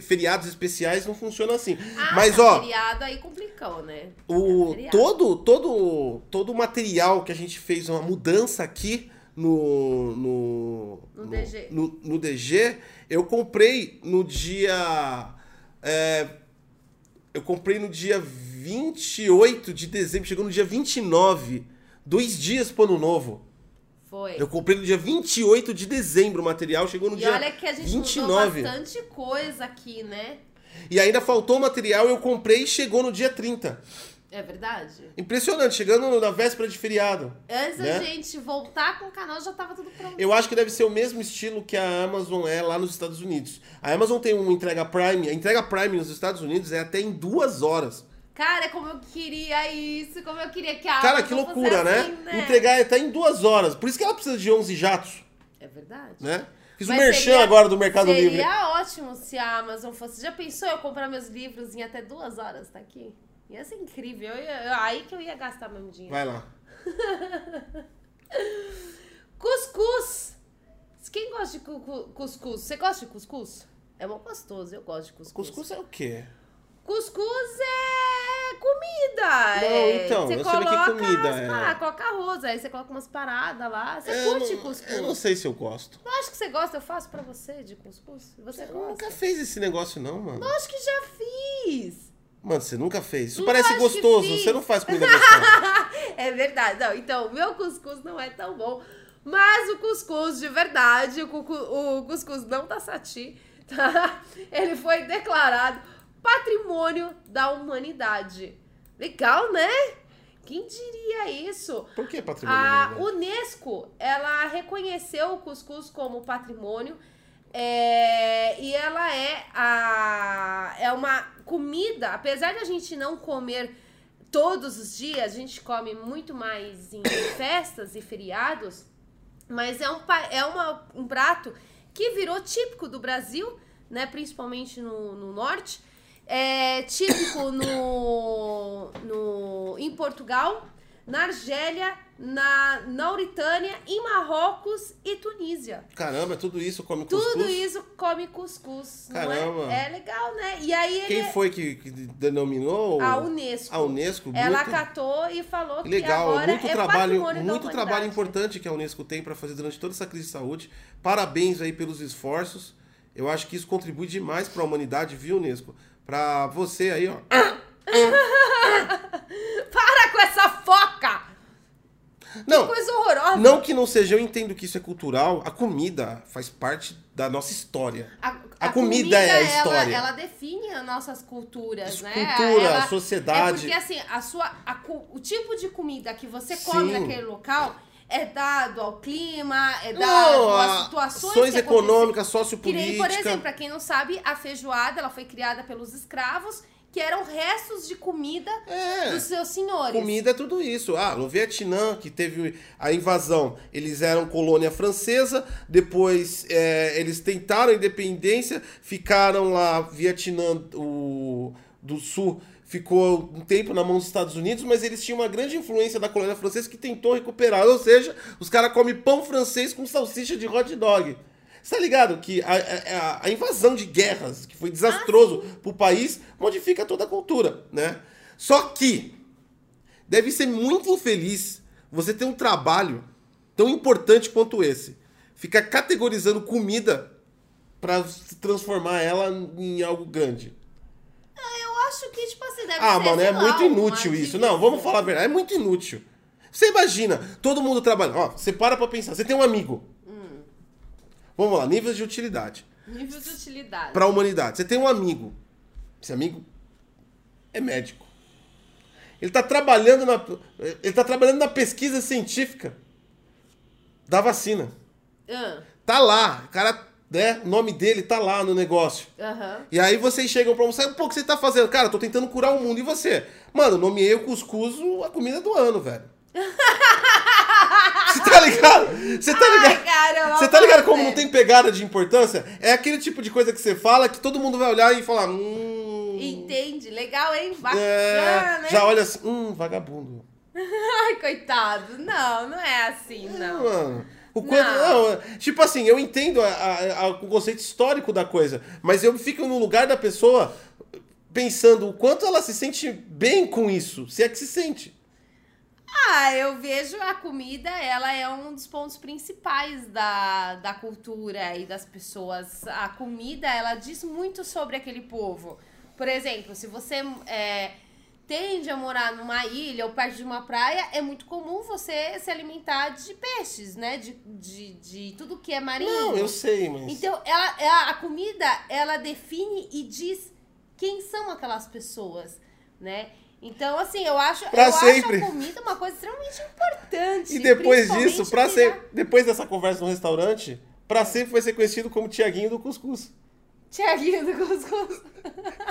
feriados especiais não funcionam assim. Ah, Mas ó, feriado aí complicou, né? O é todo todo todo o material que a gente fez uma mudança aqui no no, no, no DG. No, no, DG, eu comprei no dia é, eu comprei no dia 28 de dezembro, chegou no dia 29, dois dias pro ano novo. Foi. Eu comprei no dia 28 de dezembro o material, chegou no e dia olha que a gente 29. mudou bastante coisa aqui, né? E ainda faltou material, eu comprei e chegou no dia 30. É verdade. Impressionante, chegando na véspera de feriado. Antes né? da gente voltar com o canal, já tava tudo pronto. Eu acho que deve ser o mesmo estilo que a Amazon é lá nos Estados Unidos. A Amazon tem uma entrega Prime, a entrega Prime nos Estados Unidos é até em duas horas. Cara, como eu queria isso, como eu queria que a Cara, que loucura, né? assim, né? Entregar até em duas horas. Por isso que ela precisa de 11 jatos. É verdade. Né? Fiz o merchan seria, agora do Mercado seria Livre. Seria ótimo se a Amazon fosse. Já pensou eu comprar meus livros em até duas horas, tá aqui? Ia ser incrível. Eu ia, aí que eu ia gastar meu dinheiro. Vai lá. cuscuz. Quem gosta de cuscuz? Você gosta de cuscuz? É bom gostoso, eu gosto de cuscuz. Cuscuz é o quê? Cuscuz é comida. Não, é, então, você eu coloca, que comida é. Ah, coloca arroz, aí você coloca umas paradas lá. Você eu curte não, cuscuz? Eu não sei se eu gosto. Eu acho que você gosta, eu faço pra você de cuscuz. Você eu gosta. nunca fez esse negócio não, mano. Acho que já fiz. Mano, você nunca fez. Isso parece gostoso. Você não faz comida gostosa. é verdade. Não, então, o meu cuscuz não é tão bom. Mas o cuscuz de verdade, o, o cuscuz não tá sati, tá? Ele foi declarado patrimônio da humanidade. Legal, né? Quem diria isso? Por que patrimônio? A Unesco, ela reconheceu o cuscuz como patrimônio é, e ela é, a, é uma comida, apesar de a gente não comer todos os dias, a gente come muito mais em festas e feriados, mas é um, é uma, um prato que virou típico do Brasil, né, principalmente no, no norte, é típico no, no, em Portugal, na Argélia na Mauritânia, em Marrocos e Tunísia. Caramba, tudo isso come cuscuz? Tudo isso come cuscuz. não é? Caramba. É? legal, né? E aí Quem ele... foi que, que denominou? A Unesco. A Unesco. Ela muito... acatou e falou que Legal, agora muito é trabalho, muito trabalho importante que a Unesco tem para fazer durante toda essa crise de saúde. Parabéns aí pelos esforços. Eu acho que isso contribui demais para a humanidade, viu, Unesco? Para você aí, ó. Para com essa foca! Não, Que coisa horrorosa. não que não seja, eu entendo que isso é cultural. A comida faz parte da nossa história. A, A comida é a ela- história. Ela, define as nossas culturas, Isso, né? cultura, Ela- sociedade. É porque assim, a sua, a o tipo de comida que você come Sim. naquele local é dado ao clima, é dado Não, às situações econômicas, sociopolíticas. por exemplo, pra quem não sabe, a feijoada ela foi criada pelos escravos, que eram restos de comida É. dos seus senhores. Comida é tudo isso. Ah, no Vietnã, que teve a invasão, eles eram colônia francesa, depois é, eles tentaram a independência, ficaram lá, Vietnã o, do Sul ficou um tempo na mão dos Estados Unidos, mas eles tinham uma grande influência da colônia francesa que tentou recuperar. Ou seja, os caras comem pão francês com salsicha de hot dog. Você tá ligado que a, a- a invasão de guerras, que foi desastroso pro país, modifica toda a cultura, né? Só que deve ser muito infeliz você ter um trabalho tão importante quanto esse. Ficar categorizando comida se transformar ela em algo grande. Acho que, tipo assim, deve Ah, ser, mano, sei é lá, muito inútil isso. Não, vamos falar a verdade, é muito inútil. Você imagina, todo mundo trabalha. Ó, você para pra pensar, você tem um amigo. Hum. Vamos lá, níveis de utilidade. Nível de utilidade. Pra humanidade. Você tem um amigo. Esse amigo é médico. Ele tá trabalhando na ele tá trabalhando na pesquisa científica da vacina. Ah, Tá lá, o cara, né, o nome dele tá lá no negócio. Aham. E aí vocês chegam pra almoçar, pô, o que você tá fazendo? Cara, tô tentando curar o mundo. E você? Mano, nomeei o cuscuz a comida do ano, velho. Você tá ligado? Você tá ligado? Ai, caramba, Você tá ligado como não tem pegada de importância? É aquele tipo de coisa que você fala que todo mundo vai olhar e falar, hum. Entende? Legal, hein? Bacana, É, né? já olha assim, hum, vagabundo. Ai, coitado. Não, não é assim, não. Mano, o quanto, Não. não, tipo assim, eu entendo a- a- a- o conceito histórico da coisa, mas eu fico no lugar da pessoa pensando o quanto ela se sente bem com isso, se é que se sente. Ah, eu vejo a comida, ela é um dos pontos principais da, da cultura e das pessoas. A comida, ela diz muito sobre aquele povo. Por exemplo, se você é, tende a morar numa ilha ou perto de uma praia, é muito comum você se alimentar de peixes, né? De, de, de tudo que é marinho. Não, eu sei, mas. Então, ela, ela- a comida, ela define e diz quem são aquelas pessoas, né? Então, assim, eu acho, Pra eu sempre. acho a comida uma coisa extremamente importante. E depois disso, pra virar- ser, depois dessa conversa no restaurante, pra sempre vai ser conhecido como Tiaguinho do Cuscuz. Tiaguinho do Cuscuz.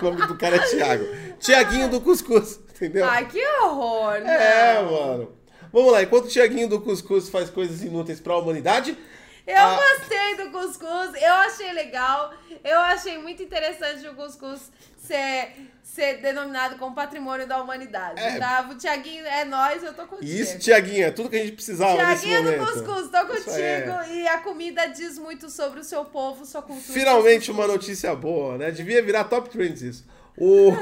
O nome do cara é Tiago. Tiaguinho do Cuscuz, entendeu? Ai, que horror, É, não. mano. Vamos lá, enquanto o Tiaguinho do Cuscuz faz coisas inúteis pra humanidade, Eu Ah. gostei do cuscuz, eu achei legal, eu achei muito interessante o cuscuz ser, ser denominado como patrimônio da humanidade, É. tá? O Tiaguinho é nós, eu tô contigo. isso, Tiaguinho, é tudo que a gente precisava Tiaguinho do cuscuz, tô contigo. é. E a comida diz muito sobre o seu povo, sua cultura. Finalmente uma notícia boa, né? Devia virar top trends isso. O...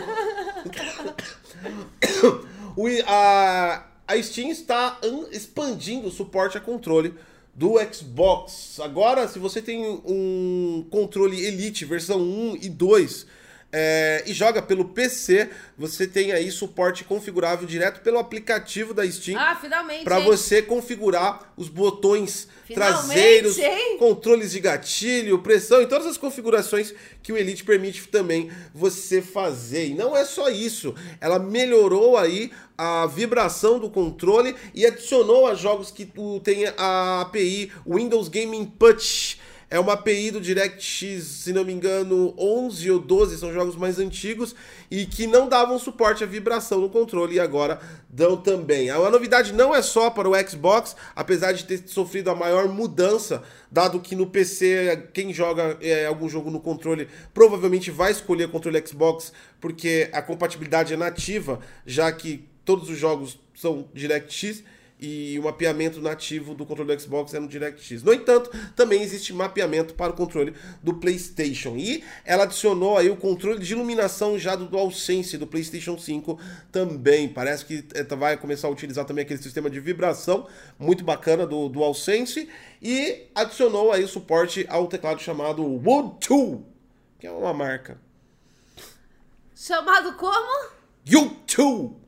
o a, a Steam está an- expandindo o suporte a controle do Xbox. Agora, se você tem um controle Elite versão 1 e 2 é, e joga pelo PC, você tem aí suporte configurável direto pelo aplicativo da Steam Ah, finalmente. para você configurar os botões Finalmente, traseiros, hein? controles de gatilho, pressão e todas as configurações que o Elite permite também você fazer. E não é só isso, ela melhorou aí a vibração do controle e adicionou a jogos que tu tem a API Windows Gaming Punch. É uma API do DirectX, se não me engano, 11 ou 12, são jogos mais antigos e que não davam suporte à vibração no controle e agora dão também. A novidade não é só para o Xbox, apesar de ter sofrido a maior mudança, dado que no PC quem joga é, algum jogo no controle provavelmente vai escolher o controle Xbox porque a compatibilidade é nativa, já que todos os jogos são DirectX. E o mapeamento nativo do controle do Xbox é no DirectX. No entanto, também existe mapeamento para o controle do PlayStation. E ela adicionou aí o controle de iluminação já do DualSense do PlayStation 5 também. Parece que eh, vai começar a utilizar também aquele sistema de vibração muito bacana do DualSense e adicionou aí o suporte ao teclado chamado Wood 2, que é uma marca. Chamado como? U2.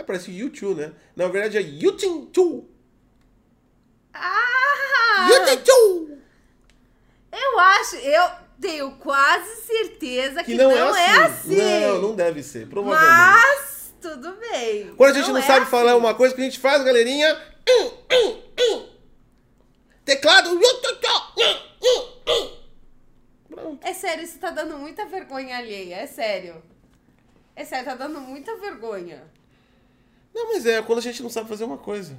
É, parece YouTube, né? Na verdade é YouTube. Ah! YouTube. Eu acho, eu tenho quase certeza que, Que não, não, é, assim. assim. Não, não deve ser, provavelmente. Mas tudo bem. Quando a gente não, é sabe assim. falar uma coisa que a gente faz, galerinha. hum, hum, hum. Teclado. Pronto. É sério, isso tá dando muita vergonha alheia, é sério. É sério, tá dando muita vergonha. Não, mas é quando a gente não sabe fazer uma coisa.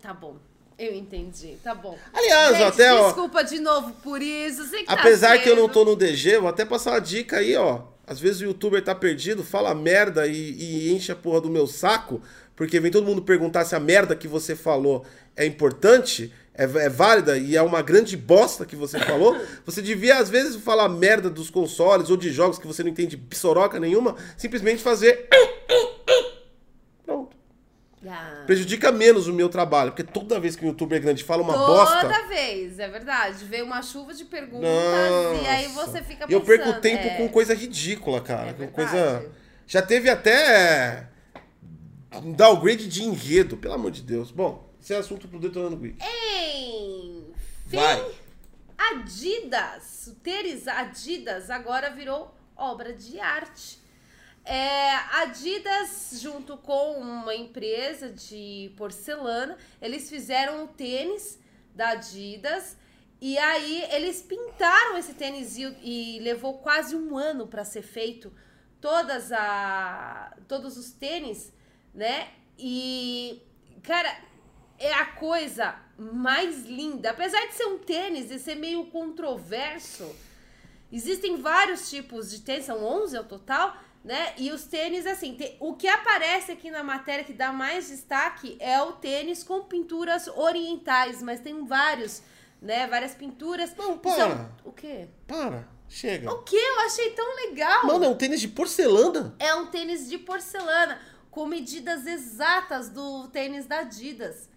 Tá bom. Eu entendi, tá bom. Aliás, Gente, até, ó, desculpa de novo por isso. Sei que tá apesar que eu não tô no DG, vou até passar uma dica aí, ó. Às vezes o youtuber tá perdido, fala merda e, e enche a porra do meu saco, porque vem todo mundo perguntar se a merda que você falou é importante, é, é válida e é uma grande bosta que você falou. Você devia, às vezes, falar merda dos consoles ou de jogos que você não entende psoroca nenhuma, simplesmente fazer. Ah. Prejudica menos o meu trabalho, porque toda vez que um youtuber grande fala uma Toda bosta. vez, é verdade. Veio uma chuva de perguntas Nossa. e aí você fica pensando. Eu perco tempo é, com coisa ridícula, cara. É com coisa. Já teve até um downgrade de enredo, pelo amor de Deus. Bom, esse é assunto pro Detonando Geek. Enfim, Vai. Adidas, o tênis Adidas agora virou obra de arte. É, Adidas, junto com uma empresa de porcelana, eles fizeram o tênis da Adidas e aí eles pintaram esse tênis e, e levou quase um ano para ser feito todas a, todos os tênis, né? E, cara, é a coisa mais linda. Apesar de ser um tênis e ser meio controverso, existem vários tipos de tênis, são 11 ao total, né? E os tênis, assim, te- o que aparece aqui na matéria que dá mais destaque é o tênis com pinturas orientais, mas tem vários, né? Várias pinturas. Não, que para. são- O quê? Para, chega. O que? Eu achei tão legal. Mano, é um tênis de porcelana. É um tênis de porcelana, com medidas exatas do tênis da Adidas.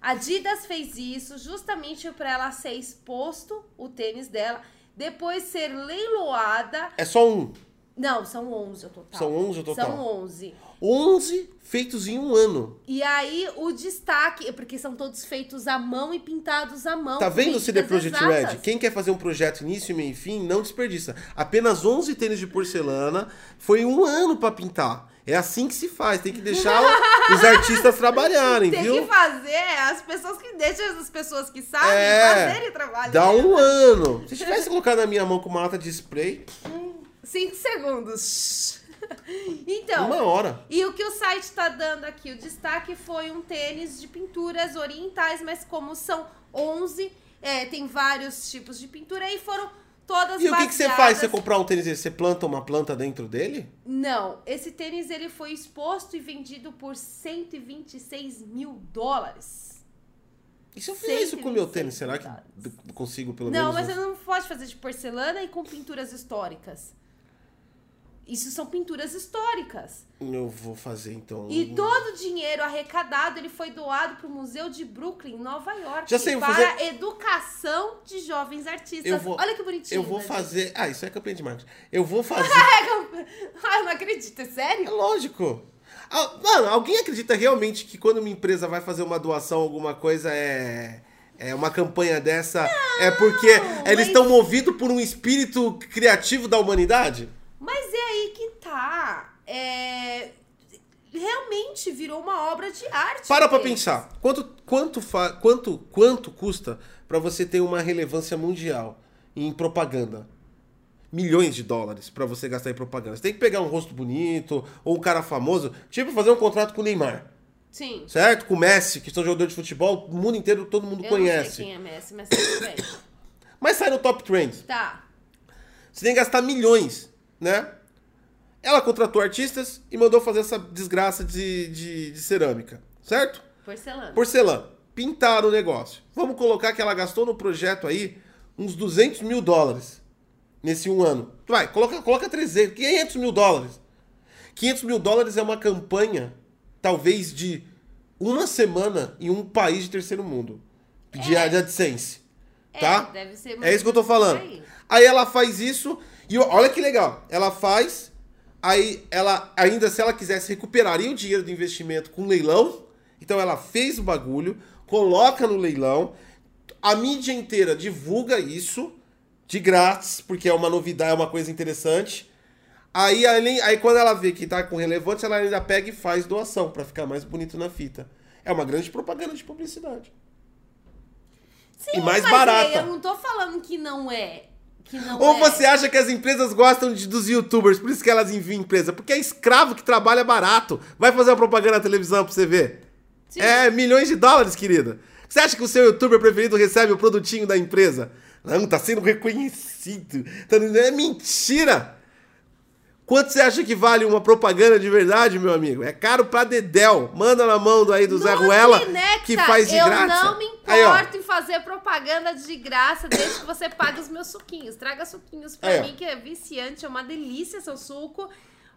A Adidas fez isso justamente para ela ser exposto, o tênis dela, depois ser leiloada. É só um. Não, são 11 o total. São 11 o total. São 11. 11 feitos em um ano. E aí o destaque, porque são todos feitos à mão e pintados à mão. Tá vendo o CD Projekt Red? Quem quer fazer um projeto início, meio e fim, não desperdiça. Apenas 11 tênis de porcelana foi um ano pra pintar. É assim que se faz, tem que deixar os artistas trabalharem, Tem viu? que fazer as pessoas que deixam as pessoas que sabem É, fazerem trabalho. Dá um ano. Se tivesse colocado na minha mão com uma lata de spray, Cinco segundos. Então, uma hora. e o que o site tá dando aqui? O destaque foi um tênis de pinturas orientais, mas como são 11, é, tem vários tipos de pintura e foram todas E o que, que você faz? Você comprar um tênis? Você planta uma planta dentro dele? Não, esse tênis ele foi exposto e vendido por 126 mil dólares. E se eu fizer isso com o meu 126 tênis, será que consigo pelo não, menos... mas uns- você não pode fazer de porcelana e com pinturas históricas. Isso são pinturas históricas. Eu vou fazer então. E todo o dinheiro arrecadado ele foi doado para o Museu de Brooklyn, Nova York, Já sei, para fazer- educação de jovens artistas. Vou- Olha que bonitinho. Eu vou né, fazer. Ah, isso é campanha de marketing. Eu vou fazer. Ah, eu não acredito, é É sério? lógico. Ah, Mano, alguém acredita realmente que quando uma empresa vai fazer uma doação, alguma coisa é. É uma campanha dessa. é porque eles mas- estão movidos por um espírito criativo da humanidade? Mas é aí que tá. É... Realmente virou uma obra de arte. Para pra pensar. Quanto, quanto, fa- quanto, quanto custa pra você ter uma relevância mundial em propaganda? Milhões de dólares pra você gastar em propaganda. Você tem que pegar um rosto bonito ou um cara famoso, tipo fazer um contrato com o Neymar, Sim. certo? Com o Messi, que são jogadores de futebol, o mundo inteiro todo mundo Eu conhece. não sei quem é Messi, mas tudo bem. Mas sai no top trend. Tá. Você tem que gastar milhões, né? Ela contratou artistas e mandou fazer essa desgraça de, de, de cerâmica, certo? Porcelana. Porcelana. Pintaram o negócio. Vamos colocar que ela gastou no projeto aí uns 200 mil dólares nesse um ano. Vai, coloca, coloca 300, 500 mil dólares. 500 mil dólares é uma campanha, talvez, de uma semana em um país de terceiro mundo. De, É. de AdSense. É, Tá? deve ser É isso que eu tô falando. Aí. Aí ela faz isso e olha que legal. Ela faz, aí ela ainda se ela quisesse recuperaria o dinheiro do investimento com leilão. Então ela fez o bagulho, coloca no leilão, a mídia inteira divulga isso de grátis, porque é uma novidade, é uma coisa interessante. Aí, além- aí quando ela vê que tá com relevância, ela ainda pega e faz doação pra ficar mais bonito na fita. É uma grande propaganda de publicidade. Sim, E mais mas barata. eu não tô falando que não é. Ou é. você acha que as empresas gostam de- dos youtubers, por isso que elas enviam empresa? Porque é escravo que trabalha barato. Vai fazer uma propaganda na televisão pra você ver. Sim. É milhões de dólares, querida. Você acha que o seu youtuber preferido recebe o produtinho da empresa? Não, tá sendo reconhecido. Tá- É mentira! Quanto você acha que vale uma propaganda de verdade, meu amigo? É caro pra dedéu. Manda na mão do aí do Zé Ruela, Nutrinectar, que faz de eu graça. não me Aí, ó. importo em fazer propaganda de graça desde que você pague os meus suquinhos. Traga suquinhos pra Aí, ó. mim, que é viciante, é uma delícia seu suco.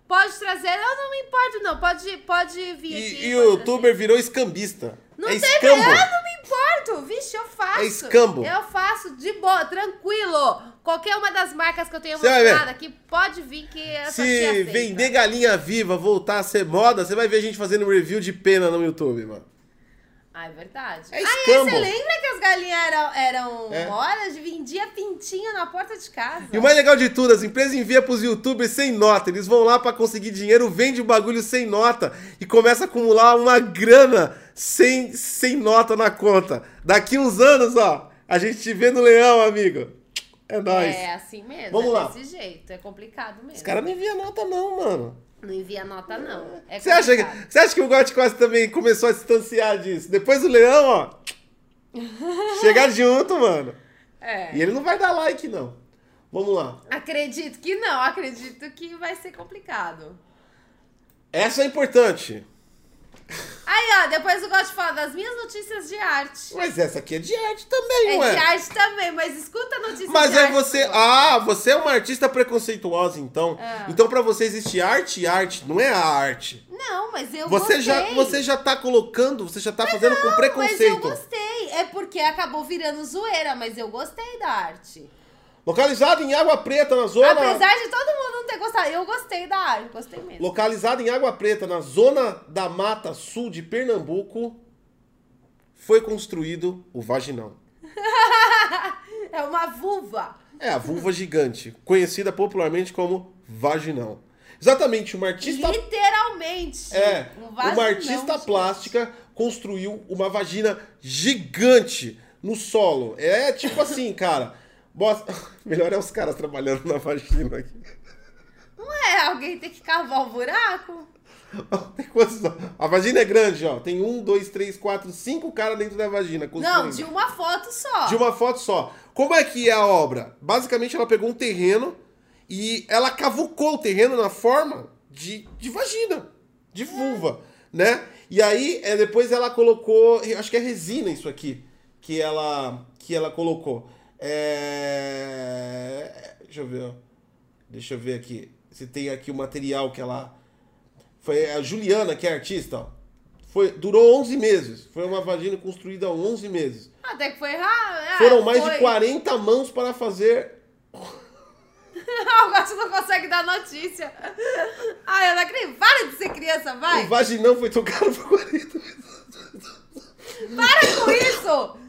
Pode trazer, eu não me importo, não. Pode, pode vir aqui. E, e o youtuber virou escambista. Não é tem escambo. Eu não me importo. Vixe, eu faço. É escambo. Eu faço de boa, tranquilo. Qualquer uma das marcas que eu tenha mostrado aqui, pode vir que essa Se vender galinha viva voltar a ser moda, você vai ver a gente fazendo review de pena no YouTube, mano. Ah, é verdade. É Aí escambo. você lembra que as galinhas eram, eram É. Vendia pintinho na porta de casa. E o mais legal de tudo, as empresas enviam pros youtubers sem nota. Eles vão lá pra conseguir dinheiro, vende o bagulho sem nota e começa a acumular uma grana sem, sem nota na conta. Daqui uns anos, ó, a gente te vê no leão, amigo. É nóis. É assim mesmo, Vamos é lá. desse jeito. É complicado mesmo. Os caras não enviam nota não, mano. Não envia nota, não. É Você acha, que, você acha que o Got quase também começou a distanciar disso? Depois do leão, ó. chegar junto, mano. É. E ele não vai dar like, não. Vamos lá. Acredito que não, acredito que vai ser complicado. Essa é importante. Aí, ó, depois eu gosto de falar das minhas notícias de arte. Mas essa aqui é de arte também, É não é? de arte também, mas escuta a notícia Mas de é arte. você. agora. Ah, você é uma artista preconceituosa, então. Ah. Então pra você existe arte e arte, não é a arte. Não, mas eu Você gostei. já, você já tá colocando, você já tá fazendo com Mas eu preconceito. gostei. É porque acabou virando zoeira, mas eu gostei da arte. Localizado em Água Preta, na zona. Apesar de todo mundo não ter gostado, eu gostei da arte, gostei mesmo. Localizado em Água Preta, na zona da Mata Sul de Pernambuco, foi construído o vaginão. É uma vulva. É a vulva gigante, conhecida popularmente como vaginão. Exatamente, uma artista Literalmente. É, Um uma artista plástica construiu uma vagina gigante no solo. É tipo assim, cara. Bosta... Melhor é os caras trabalhando na vagina aqui. Não é, alguém tem que cavar o buraco? Tem quantos- A vagina é grande, ó. Tem um, dois, três, quatro, cinco caras dentro da vagina. Não, de uma foto só. De uma foto só. Como é que é a obra? Basicamente, ela pegou um terreno e ela cavucou o terreno na forma de, de vagina, de vulva, né? E aí, é, depois ela colocou, acho que é resina isso aqui, que ela, que ela colocou. É... Deixa eu ver, ó. Deixa eu ver aqui. Se tem aqui o material que ela... Foi a Juliana, que é artista, ó. Foi, durou 11 meses. Foi uma vagina construída há 11 meses. Até que foi. Ah, é, Foram mais foi. de 40 mãos para fazer. o gato não consegue dar notícia. Ai, eu não acredito. Para de ser criança, vai. O vaginão foi tocado por 40 Para com isso.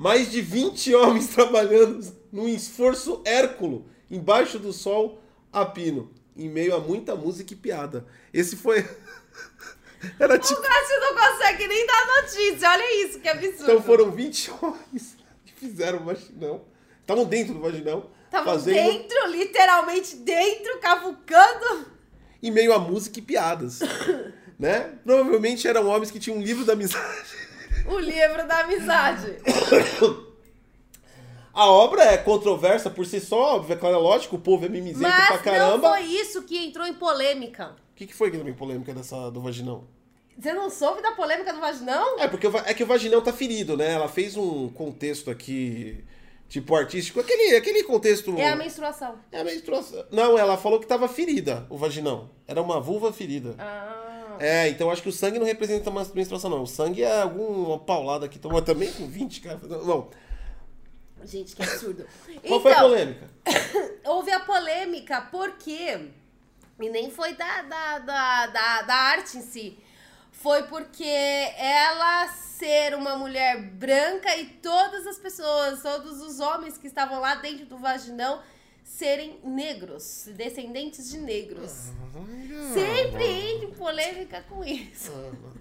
Mais de 20 homens trabalhando num esforço hérculo embaixo do sol a pino, em meio a muita música e piada. Esse foi. Era O tipo. gato não consegue nem dar notícia. Olha isso, que absurdo. Então foram 20 homens que fizeram o vaginão. Estavam dentro do vaginão. Tava fazendo dentro, literalmente dentro, cavucando. em meio a música e piadas. né? Provavelmente eram homens que tinham um livro da amizade. O livro da amizade. A obra é controversa por si só, óbvio, é claro, é lógico, o povo é mimizento pra Mas caramba. não foi isso que entrou em polêmica. O que, que foi que também polêmica dessa do vaginão? Você não soube da polêmica do vaginão? É, porque o va- é que o vaginão tá ferido, né? Ela fez um contexto aqui, tipo, artístico. Aquele, aquele contexto. É a menstruação. É a menstruação. Não, ela falou que tava ferida, o vaginão. Era uma vulva ferida. Ah. É, então acho que o sangue não representa uma menstruação, não. O sangue é alguma paulada que toma também com 20, cara. Bom, Gente, que absurdo. qual foi a Então, polêmica? houve a polêmica porque. E nem foi da, da, da, da, da arte em si. Foi porque ela ser uma mulher branca e todas as pessoas, todos os homens que estavam lá dentro do vaginão serem negros, descendentes de negros. Sempre entra em polêmica com isso.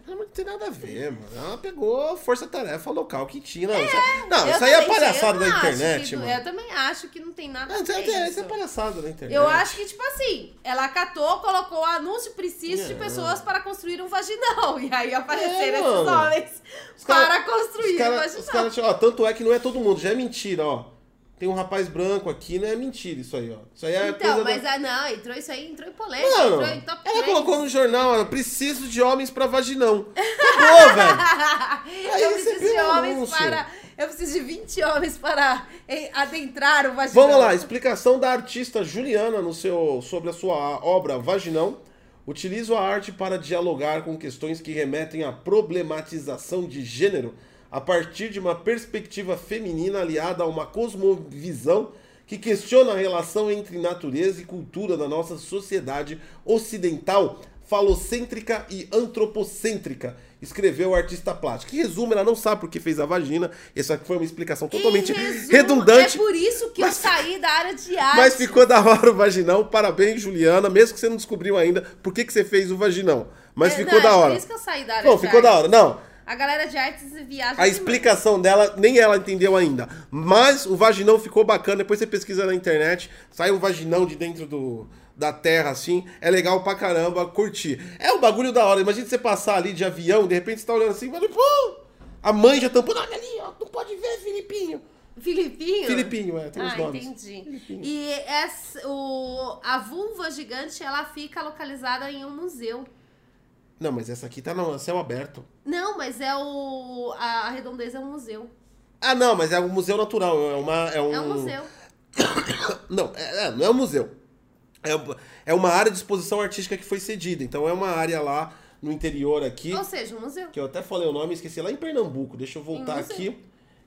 Não, não tem nada a ver, mano. Ela pegou a força-tarefa local que tinha. Não, isso, não, Eu isso aí é palhaçada da não internet, que- mano. Eu também acho que não tem nada Ah, a isso, ver é, isso é palhaçada da internet. Eu acho que, tipo assim, ela catou, colocou o anúncio preciso de É. pessoas para construir um vaginão. E aí apareceram É, esses homens Os cara- para construir Os cara- um os vaginão. caras, ó, tanto é que não é todo mundo, já é mentira, ó. Tem um rapaz branco aqui, não é mentira isso aí, ó. Isso aí é Então, coisa mas da... ah, não, entrou isso aí, entrou em polêmica, Mano, entrou em top ela 3. colocou no jornal, ó, preciso de homens pra vaginão. Acabou, velho. Aí eu preciso de homens anúncio. para. Eu preciso de 20 homens para eh, adentrar o vaginão. Vamos lá, explicação da artista Juliana no seu, sobre a sua obra Vaginão. Utilizo a arte para dialogar com questões que remetem à problematização de gênero a partir de uma perspectiva feminina aliada a uma cosmovisão que questiona a relação entre natureza e cultura da nossa sociedade ocidental, falocêntrica e antropocêntrica, escreveu o artista plástico. Em resumo, ela não sabe por que fez a vagina. Essa aqui foi uma explicação totalmente resumo, redundante. É por isso que Mas- eu saí da área de arte. Mas ficou da hora o vaginão. Parabéns, Juliana. Mesmo que você não descobriu ainda por que, que você fez o vaginão. Mas É, ficou não, da é hora. Por isso que eu saí da área Não, de ficou da arte. hora. Não. A galera de artes viaja A demais. explicação dela, nem ela entendeu ainda. Mas o vaginão ficou bacana. Depois você pesquisa na internet. Sai um vaginão de dentro do, da terra, assim. É legal pra caramba curtir. É um bagulho da hora. Imagina você passar ali de avião, de repente você tá olhando assim, mano, pô! A mãe já tampando. Olha ali, ó. Não pode ver, Filipinho. Filipinho? Filipinho, é, tem os ah, nomes. entendi. E essa, o, a vulva gigante, ela fica localizada em um museu. Não, mas essa aqui tá no céu aberto. Não, mas é o... A, a redondeza é um museu. Ah, não, mas é um museu natural. É, uma, é, um... É um museu. Não, é, é, não é um museu. É, é uma área de exposição artística que foi cedida. Então é uma área lá no interior aqui, Ou seja, um museu. que eu até falei o nome, esqueci, lá em Pernambuco. Deixa eu voltar aqui.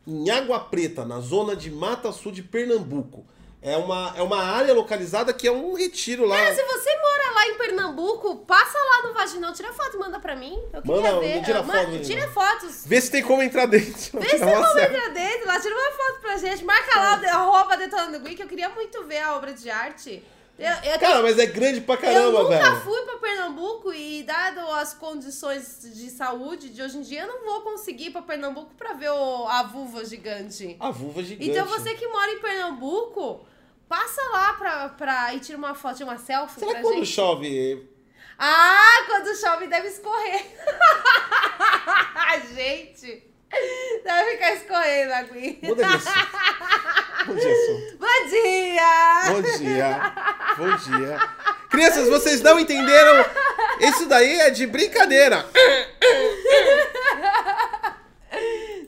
Em Água Preta, na zona de Mata Sul de Pernambuco. É uma, é uma área localizada que é um retiro lá. Cara, se você mora lá em Pernambuco, passa lá no Vaginão, tira foto e manda pra mim. Eu queria Manda, ver. tira Ah, foto, ma- não. Tira fotos. Vê se tem como entrar dentro. Vê se Tirar uma você selfie. entra dentro lá, tira uma foto pra gente. Marca lá o arroba Detonando Gui, que eu queria muito ver a obra de arte. Eu, eu, Cara, mas é grande pra eu caramba, nunca velho. fui pra Pernambuco e, dado as condições de saúde de hoje em dia, eu não vou conseguir ir pra Pernambuco pra ver o- a vulva gigante. A vulva gigante. Então você que mora em Pernambuco, passa lá pra, pra e tira uma foto, tira uma selfie Será pra quando gente. chove Ah, quando chove deve escorrer. gente, deve ficar escorrendo a Gui. Muda de assunto. Muda de assunto. Bom dia! Bom dia. Bom dia. Crianças, vocês não entenderam? Isso daí é de brincadeira.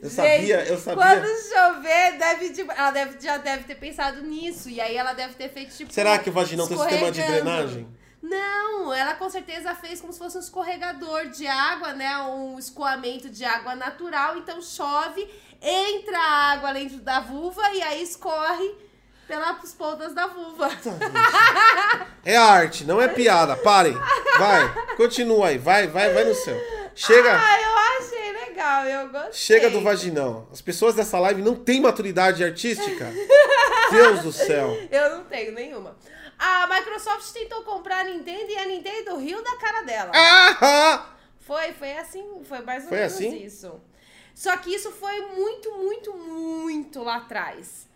Eu sabia, Gente, eu sabia. Quando chover, deve, tipo, ela deve, já deve ter pensado nisso. E aí ela deve ter feito, tipo. Será que o vaginão tem sistema de drenagem? Não, ela com certeza fez como se fosse um escorregador de água, né? Um escoamento de água natural. Então chove, entra a água dentro da vulva e aí escorre pelas pontas da vulva. É arte, não é piada. Parem. Vai, continua aí. Vai, vai, vai no céu. Chega, Ah, eu achei legal, eu gostei. chega do vaginão. As pessoas dessa live não têm maturidade artística. Deus do céu. Eu não tenho nenhuma. A Microsoft tentou comprar a Nintendo e a Nintendo riu da cara dela. Ah! Foi, foi assim, foi mais ou Foi menos assim? isso. Só que isso foi muito, muito, muito lá atrás.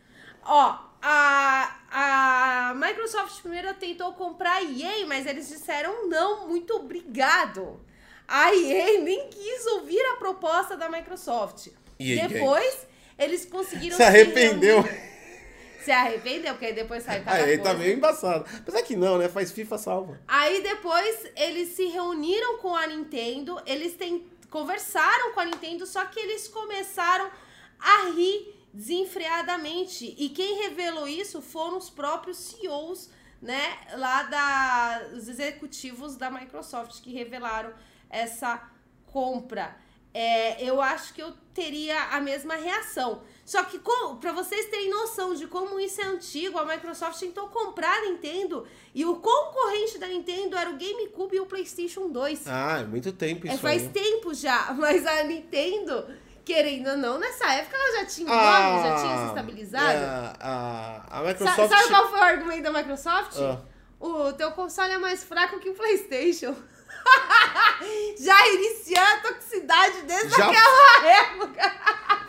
Ó, a, a Microsoft primeiro tentou comprar a EA, mas eles disseram não, muito obrigado. A EA nem quis ouvir a proposta da Microsoft. EA Depois, eles conseguiram Se arrependeu. se Se arrependeu, porque aí depois sai cada Aí coisa. tá meio embaçado. Apesar que não, né? Faz FIFA salva. Aí depois eles se reuniram com a Nintendo, eles tem, conversaram com a Nintendo, só que eles começaram a rir desenfreadamente. E quem revelou isso foram os próprios CEOs, né, lá da os executivos da Microsoft que revelaram essa compra. É, eu acho que eu teria a mesma reação. Só que, para vocês terem noção de como isso é antigo, a Microsoft tentou comprar a Nintendo e o concorrente da Nintendo era o GameCube e o PlayStation 2. Ah, é muito tempo isso é, faz aí. tempo já, mas a Nintendo, querendo ou não, nessa época ela já tinha um Ah, nome, já tinha se estabilizado. é, a, a Sa- Microsoft... Sabe qual foi o argumento da Microsoft? Ah. O teu console é mais fraco que o PlayStation. Já iniciando a toxicidade desde Já- aquela época.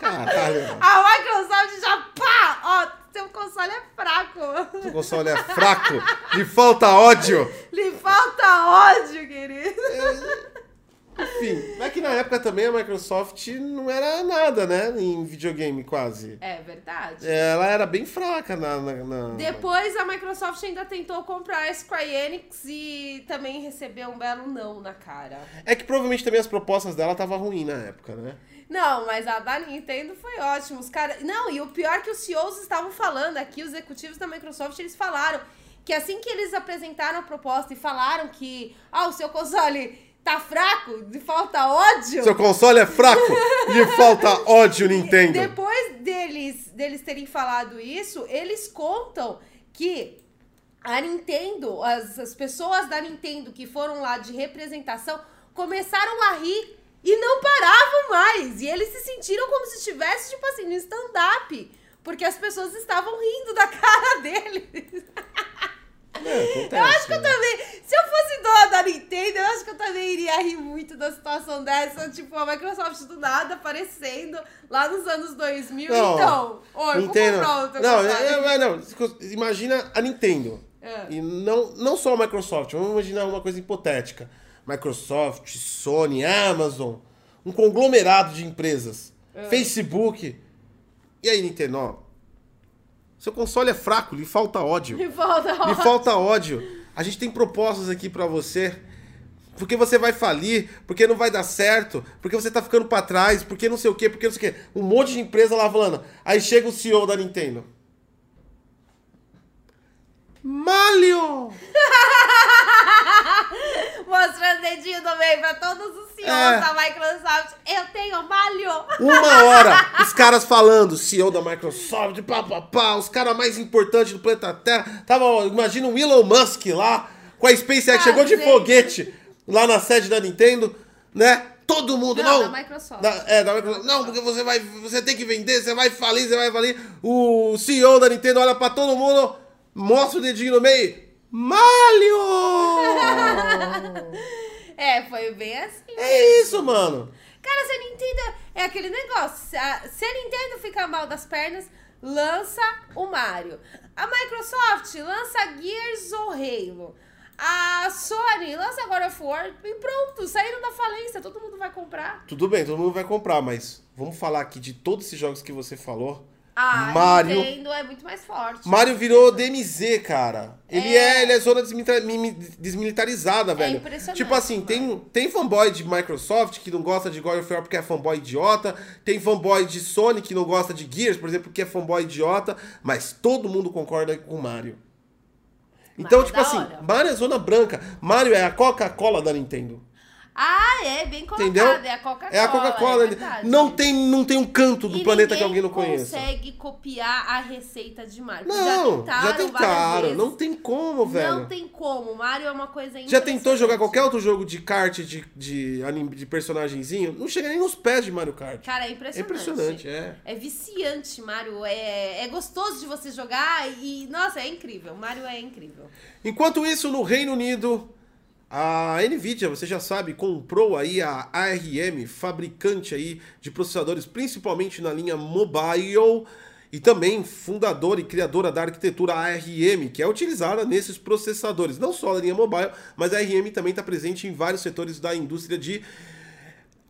Caralho. A Microsoft já pá! Ó, seu console é fraco. O console é fraco, lhe falta ódio. Lhe falta ódio, querido. Enfim, é que na época também a Microsoft não era nada, né? Em videogame, quase. É verdade. Ela era bem fraca na... na- na- Depois a Microsoft ainda tentou comprar a Square Enix e também recebeu um belo não na cara. É que provavelmente também as propostas dela estavam ruins na época, né? Não, mas a da Nintendo foi ótima. Os caras. Não, e o pior é que os CEOs estavam falando aqui, os executivos da Microsoft, eles falaram que assim que eles apresentaram a proposta e falaram que ah, o seu console tá fraco, de falta ódio. Seu console é fraco, lhe falta ódio, Nintendo. Depois deles, deles terem falado isso, eles contam que a Nintendo, as, as pessoas da Nintendo que foram lá de representação, começaram a rir e não paravam mais. E eles se sentiram como se estivesse, tipo assim, no stand-up. Porque as pessoas estavam rindo da cara deles. É, acontece, Eu acho que eu né? também. Se eu fosse dona da Nintendo, eu acho que eu também iria rir muito da situação dessa. Tipo, a Microsoft do nada aparecendo lá nos anos 2000. Não, então, oi, Nintendo. outra Não, é, é, não, imagina a Nintendo. É. E não, não só a Microsoft, vamos imaginar uma coisa hipotética. Microsoft, Sony, Amazon, um conglomerado de empresas. É. Facebook. E aí, Nintendo, ó, seu console é fraco, lhe falta ódio. Me falta Me falta ódio. A gente tem propostas aqui pra você. Porque você vai falir, porque não vai dar certo, porque você tá ficando pra trás, porque não sei o quê, porque não sei o quê. Um monte de empresa lá falando. Aí chega o CEO da Nintendo. Mario! Mostrando o dedinho do meio pra todos os CEOs É. da Microsoft. Eu tenho malho. Uma hora, os caras falando, CEO da Microsoft, pá, pá, pá, os caras mais importantes do planeta Terra. Tava, ó, imagina o Elon Musk lá, com a SpaceX, Ah, chegou de gente. foguete lá na sede da Nintendo, né? Todo mundo, Não, não. da Microsoft. Da- é, da Microsoft. Não, porque você vai, você tem que vender, você vai falir, você vai falir. O CEO da Nintendo olha pra todo mundo, mostra o dedinho no meio. Mario! É, foi bem assim. é isso, mano. Cara, se a Nintendo. É aquele negócio. Se a, se a Nintendo ficar mal das pernas, lança o Mario. A Microsoft lança Gears ou Halo. A Sony lança God of War e pronto, saíram da falência, todo mundo vai comprar. Tudo bem, todo mundo vai comprar, mas vamos falar aqui de todos esses jogos que você falou. A Mario. Nintendo é muito mais forte. Mario virou DMZ, cara. Ele é, É. ele é zona desmilita- mi- desmilitarizada, velho. impressionante, Tipo assim, tem, tem fanboy de Microsoft que não gosta de God of War porque é fanboy idiota. Tem fanboy de Sony que não gosta de Gears, por exemplo, porque é fanboy idiota. Mas todo mundo concorda com o Mario. Então, Mario é tipo assim, hora. Mario é zona branca. Mario é a Coca-Cola da Nintendo. Ah, é, bem colocado. Entendeu? É a Coca-Cola. É a Coca-Cola. é não, tem, não tem um canto do E planeta que alguém não conheça. consegue copiar a receita de Mario. Não, já tentaram, já tentaram. Não tem como, velho. Não tem como. Mario é uma coisa Já tentou jogar qualquer outro jogo de kart, de, de, anime, de personagenzinho? Não chega nem nos pés de Mario Kart. Cara, é é impressionante. impressionante, é. É viciante, Mario. É, é gostoso de você jogar e, nossa, é incrível. Mario é incrível. Enquanto isso, no Reino Unido, a Nvidia, você já sabe, comprou aí a ARM, fabricante aí de processadores, principalmente na linha mobile, e também fundadora e criadora da arquitetura ARM, que é utilizada nesses processadores. Não só na linha mobile, mas a ARM também está presente em vários setores da indústria de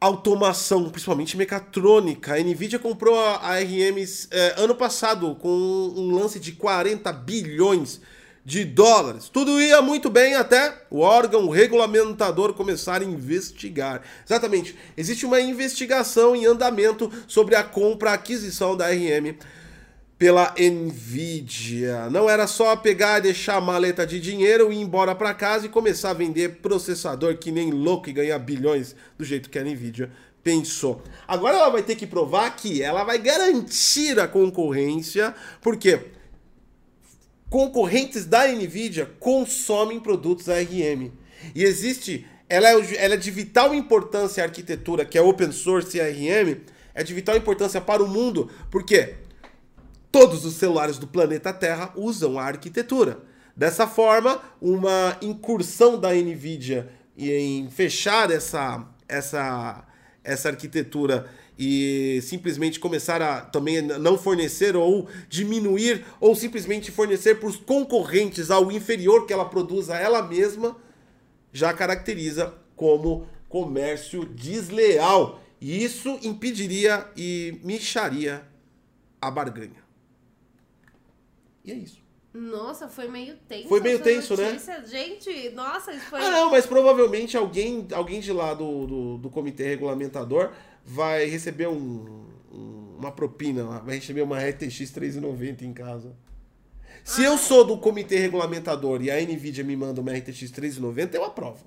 automação, principalmente mecatrônica. A Nvidia comprou a, a RM é, ano passado com um lance de 40 bilhões de dólares. Tudo ia muito bem até o órgão regulamentador começar a investigar. Exatamente, existe uma investigação em andamento sobre a compra, aquisição da RM pela Nvidia. Não era só pegar e deixar a maleta de dinheiro e ir embora para casa e começar a vender processador que nem louco e ganhar bilhões do jeito que a Nvidia pensou. Agora ela vai ter que provar que ela vai garantir a concorrência, porque concorrentes da Nvidia consomem produtos ARM. E existe, ela é, ela é de vital importância a arquitetura, que é open source e ARM, é de vital importância para o mundo, porque Todos os celulares do planeta Terra usam a arquitetura. Dessa forma, uma incursão da Nvidia em fechar essa, essa, essa arquitetura e simplesmente começar a também não fornecer ou diminuir ou simplesmente fornecer para os concorrentes ao inferior que ela produz a ela mesma já caracteriza como comércio desleal. E isso impediria e micharia a barganha. E é isso. Nossa, foi meio tenso. Foi meio tenso, né? notícia. né? Gente, nossa, isso foi. Ah, não, mas provavelmente alguém, alguém de lá do, do, do comitê regulamentador vai receber um, um, uma propina, vai receber uma RTX 390 em casa. Se ah. eu sou do comitê regulamentador e a Nvidia me manda uma RTX 390, eu aprovo.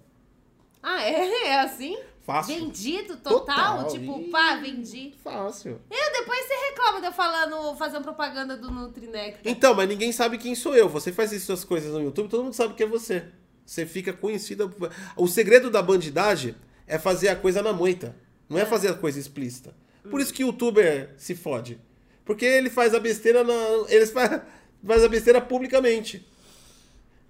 Ah, é? É assim? Fácil. Vendido total? total. Tipo, Ih, pá, vendi. Fácil. Eu depois você reclama de eu falando, fazendo propaganda do Nutrinect. Então, mas ninguém sabe quem sou eu. Você faz essas coisas no YouTube, todo mundo sabe que é você. Você fica conhecida. O segredo da bandidagem é fazer a coisa na moita. Não é, é fazer a coisa explícita. Por isso que o youtuber se fode. Porque ele faz a besteira na. Ele faz, faz a besteira publicamente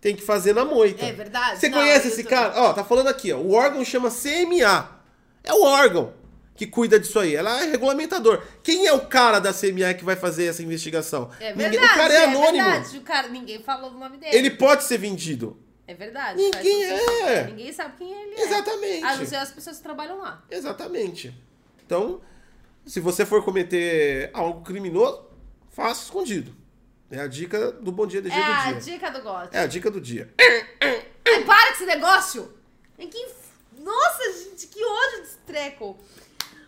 tem que fazer na moita. É verdade. Você conhece esse tô... cara? Ó, tá falando aqui, ó. O órgão chama CMA. É o órgão que cuida disso aí. Ela é regulamentador. Quem é o cara da CMA que vai fazer essa investigação? É verdade. Ninguém... o cara é, é anônimo. Verdade. O cara, ninguém falou o nome dele. Ele pode ser vendido. É verdade. Ninguém é. Ninguém sabe quem ele é. Exatamente. A não ser as pessoas que trabalham lá. Exatamente. Então, se você for cometer algo criminoso, faça escondido. É a dica do Bom Dia DG é do dia. É a dica do gosto. É a dica do dia. Ai, para com esse negócio! Que... Nossa, gente, que ódio desse treco.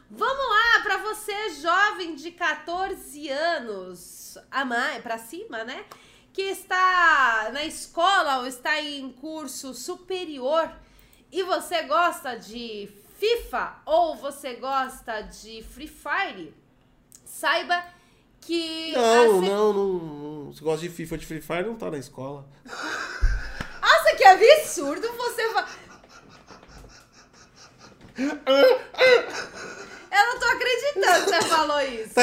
Vamos lá, pra você, jovem de 14 anos, a mais, pra cima, né? Que está na escola ou está em curso superior e você gosta de FIFA ou você gosta de Free Fire, saiba que. Não, assim... não, não, Você gosta de FIFA de Free Fire, não tá na escola. Nossa, que absurdo você. Eu não tô acreditando que você falou isso.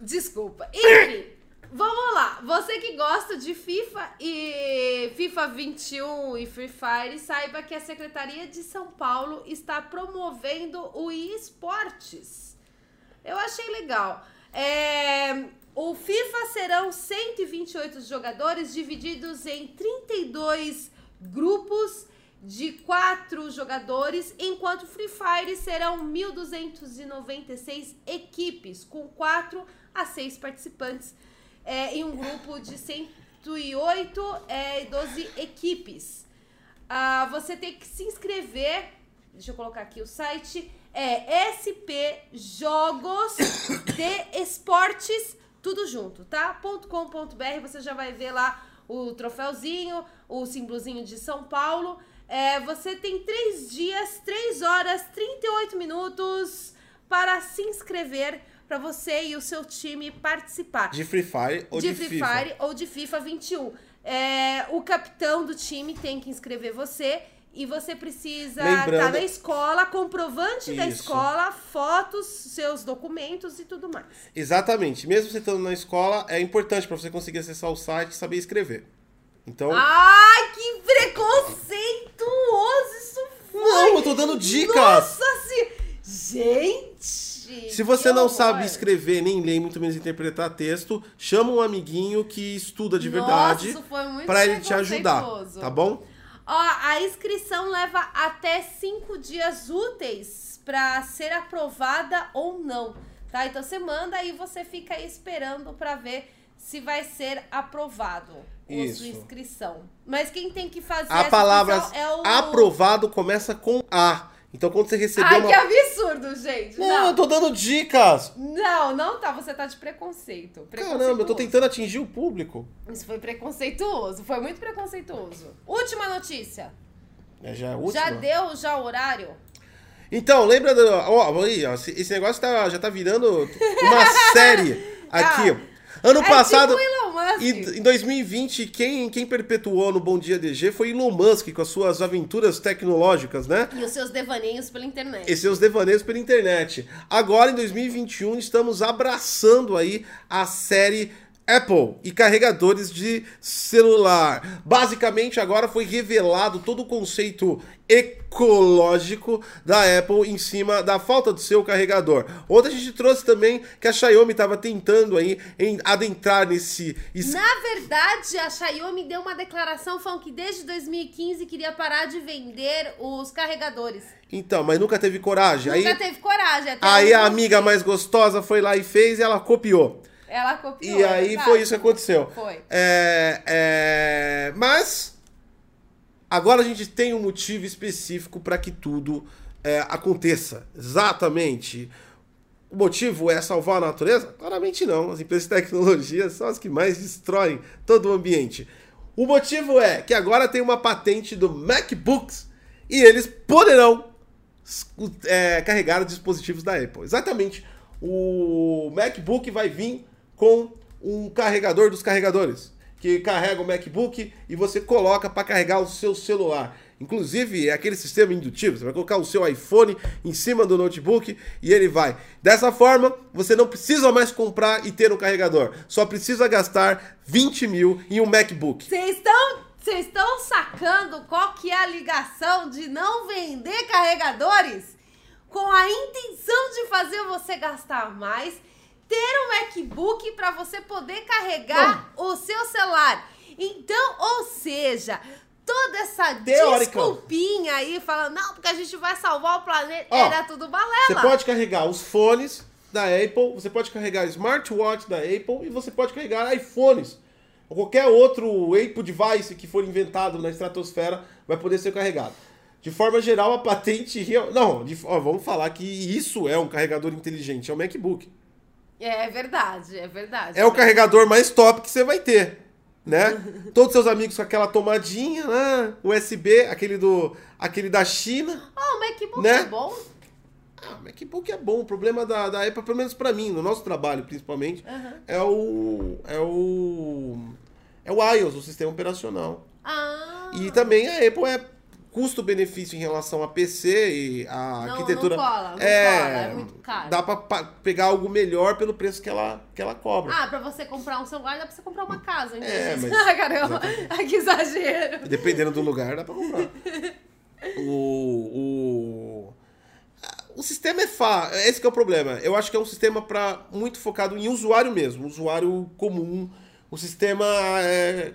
Desculpa. Enfim. Vamos lá, você que gosta de FIFA e FIFA 21 e Free Fire, saiba que a Secretaria de São Paulo está promovendo o eSportes. Eu achei legal. É, o FIFA serão 128 jogadores divididos em 32 grupos de 4 jogadores, enquanto Free Fire serão 1.296 equipes com 4 a 6 participantes é, em um grupo de 108 é, 12 equipes. Ah, você tem que se inscrever. Deixa eu colocar aqui o site. É SP Jogos de Esportes, tudo junto, tá? .com.br, você já vai ver lá o troféuzinho, o símbolozinho de São Paulo. É, você tem três dias, 3 horas, 38 minutos para se inscrever para você e o seu time participar. De Free Fire ou de, de Free FIFA. Fire ou de FIFA 21. É, o capitão do time tem que inscrever você e você precisa estar tá na escola, comprovante Isso. da escola, fotos, seus documentos e tudo mais. Exatamente. Mesmo você estando na escola, é importante para você conseguir acessar o site e saber escrever. Então. Ai, que preconceituoso isso foi! Não, eu tô dando dicas! Nossa, se... gente! Se você não sabe escrever, nem ler, muito menos interpretar texto, chama um amiguinho que estuda de verdade para ele te ajudar, tá bom? Ó, a inscrição leva até cinco dias úteis para ser aprovada ou não, tá? Então você manda e você fica aí esperando para ver se vai ser aprovado a Isso. sua inscrição. Mas quem tem que fazer A palavra é o aprovado começa com A. Então quando você receber Ai, uma. que absurdo, gente. Não, Não, eu tô dando dicas. não, não tá. Você tá de preconceito. Caramba, eu tô tentando atingir o público. Isso foi preconceituoso. Foi muito preconceituoso. Última notícia. É, já é última. Já deu já o horário? Então, lembra do. Ó, aí, ó, esse negócio tá- já tá virando uma série aqui. Ah, Ano é passado. tipo Musk. E em 2020, quem, quem perpetuou no Bom Dia DG foi Elon Musk com as suas aventuras tecnológicas, né? E os seus devaneios pela internet. E seus devaneios pela internet. Agora, em 2021, estamos abraçando aí a série Apple e carregadores de celular. Basicamente, agora foi revelado todo o conceito ecológico da Apple em cima da falta do seu carregador. Ontem a gente trouxe também que a Xiaomi estava tentando aí em adentrar nesse es- Na verdade, a Xiaomi deu uma declaração falando que desde 2015 queria parar de vender os carregadores. Então, mas nunca teve coragem. Nunca aí teve coragem. Até aí a amiga mais gostosa foi lá e fez e ela copiou. Ela copiou. E aí foi isso que aconteceu. Foi. É, é, mas agora a gente tem um motivo específico para que tudo é, aconteça. Exatamente. O motivo é salvar a natureza? Claramente não. As empresas de tecnologia são as que mais destroem todo o ambiente. O motivo é que agora tem uma patente do MacBooks e eles poderão é, carregar os dispositivos da Apple. Exatamente. O MacBook vai vir com um carregador dos carregadores, que carrega o MacBook e você coloca para carregar o seu celular. Inclusive, é aquele sistema indutivo. Você vai colocar o seu iPhone em cima do notebook e ele vai. Dessa forma, você não precisa mais comprar e ter um carregador. Só precisa gastar 20 mil em um MacBook. Vocês estão vocês estão sacando qual que é a ligação de não vender carregadores com a intenção de fazer você gastar mais, ter um MacBook para você poder carregar o seu celular. Então, ou seja, toda essa Teórica. desculpinha aí falando, não, porque a gente vai salvar o planeta, Ó, era tudo balela. Você pode carregar os fones da Apple, você pode carregar smartwatch da Apple e você pode carregar iPhones. Ou qualquer outro Apple device que for inventado na estratosfera vai poder ser carregado. De forma geral, a patente. Não, de- ó, vamos falar que isso é um carregador inteligente, é o MacBook. É verdade, é verdade. É o carregador mais top que você vai ter, né? Todos seus amigos com aquela tomadinha, né? USB, aquele do, aquele da China. Oh, o MacBook Né? é bom? Ah, o MacBook é bom. O problema da, da Apple, pelo menos pra mim, no nosso trabalho principalmente, Aham. é o. É o. É o iOS, o sistema operacional. Ah. E também a Apple é custo-benefício em relação a PC e a Não, arquitetura. não cola, não é, cola, é muito caro. Dá pra pegar algo melhor pelo preço que ela, que ela cobra. Ah, pra você comprar um celular, dá pra você comprar uma casa. É, entendeu? mas- Ah, caramba, que exagero. Dependendo do lugar, dá pra comprar. o, o, o sistema é fa... Esse que é o problema. Eu acho que é um sistema para muito focado em usuário mesmo, usuário comum. O sistema é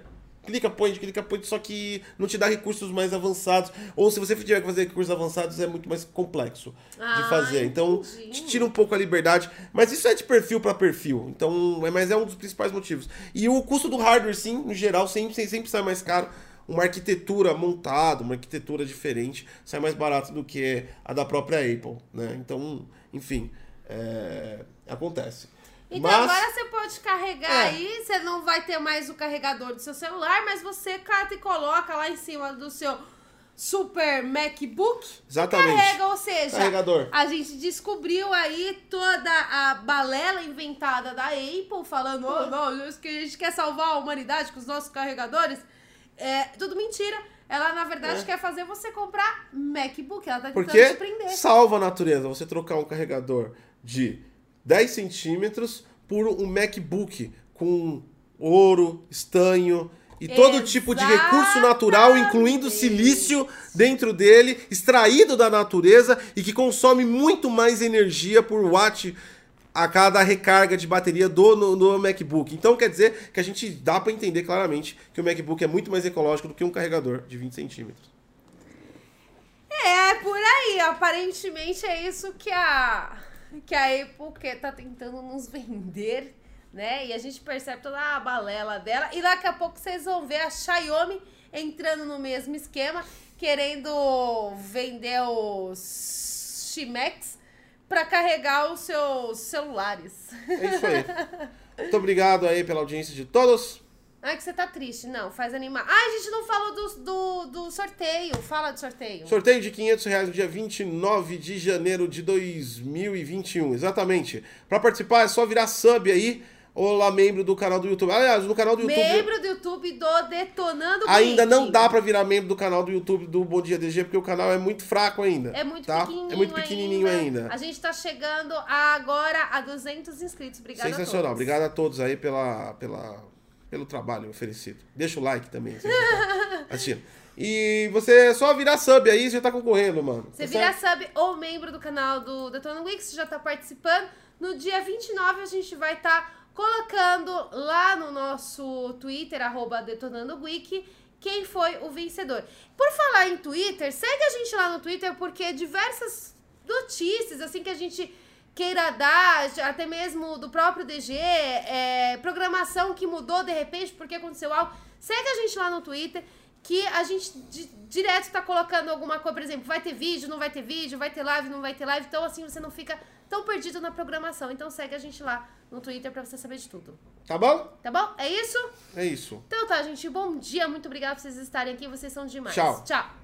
clica point, clica point, só que não te dá recursos mais avançados. Ou se você tiver que fazer recursos avançados, é muito mais complexo de Ah, fazer. Então, entendi. te tira um pouco a liberdade. Mas isso é de perfil para perfil. Então, é, mas é um dos principais motivos. E o custo do hardware, sim, no geral, sempre, sempre sai mais caro. Uma arquitetura montada, uma arquitetura diferente, sai mais barato do que a da própria Apple, né? Então, enfim, é, acontece. Então Mas- agora você pode carregar É. aí, você não vai ter mais o carregador do seu celular, mas você cata e coloca lá em cima do seu super MacBook. Exatamente. Carrega, ou seja, Carregador. a gente descobriu aí toda a balela inventada da Apple, falando, oh, não, isso que a gente quer salvar a humanidade com os nossos carregadores. É tudo mentira. Ela, na verdade, É. quer fazer você comprar MacBook. Ela tá tentando Porque te prender. salva a natureza você trocar um carregador de 10 centímetros por um MacBook com ouro, estanho e todo tipo de recurso natural, incluindo Exatamente. silício dentro dele, extraído da natureza e que consome muito mais energia por watt a cada recarga de bateria do no, no MacBook. Então quer dizer que a gente dá para entender claramente que o MacBook é muito mais ecológico do que um carregador de 20 centímetros. É, por aí. Aparentemente é isso que a, que a Apple tá tentando nos vender, né? E a gente percebe toda a balela dela. E daqui a pouco vocês vão ver a Xiaomi entrando no mesmo esquema, querendo vender os Chimex para carregar os seus celulares. É isso aí. Muito obrigado aí pela audiência de todos. Ai, que você tá triste. Não, faz animar. Ai, a gente não falou do, do, do sorteio. Fala do sorteio. Sorteio de 500 reais no dia 29 de janeiro de 2021. Exatamente. Para participar é só virar sub aí Olá, membro do canal do YouTube. Aliás, no canal do YouTube. Membro do YouTube do Detonando Ainda não dá pra virar membro do canal do YouTube do Bom Dia DG, porque o canal é muito fraco ainda. É muito tá? pequenininho. É muito pequenininho ainda. ainda. A gente tá chegando agora a 200 inscritos. Obrigada Sensacional. a todos. Obrigado a todos aí pela, pela, pelo trabalho oferecido. Deixa o like também. Assistindo. E você é só virar sub aí, você já tá concorrendo, mano. Você tá virar certo? sub ou membro do canal do Detonando Week, você já tá participando. No dia 29 a gente vai estar. Tá colocando lá no nosso Twitter, arroba DetonandoWiki, quem foi o vencedor. Por falar em Twitter, segue a gente lá no Twitter, porque diversas notícias, assim, que a gente queira dar, até mesmo do próprio DG, é, programação que mudou de repente porque aconteceu algo, segue a gente lá no Twitter, que a gente di direto tá colocando alguma coisa, por exemplo, vai ter vídeo, não vai ter vídeo, vai ter live, não vai ter live, então assim você não fica tão perdido na programação. Então segue a gente lá no Twitter pra você saber de tudo. Tá bom? Tá bom? É isso? É isso. Então tá, gente. Bom dia. Muito obrigada por vocês estarem aqui. Vocês são demais. Tchau. Tchau.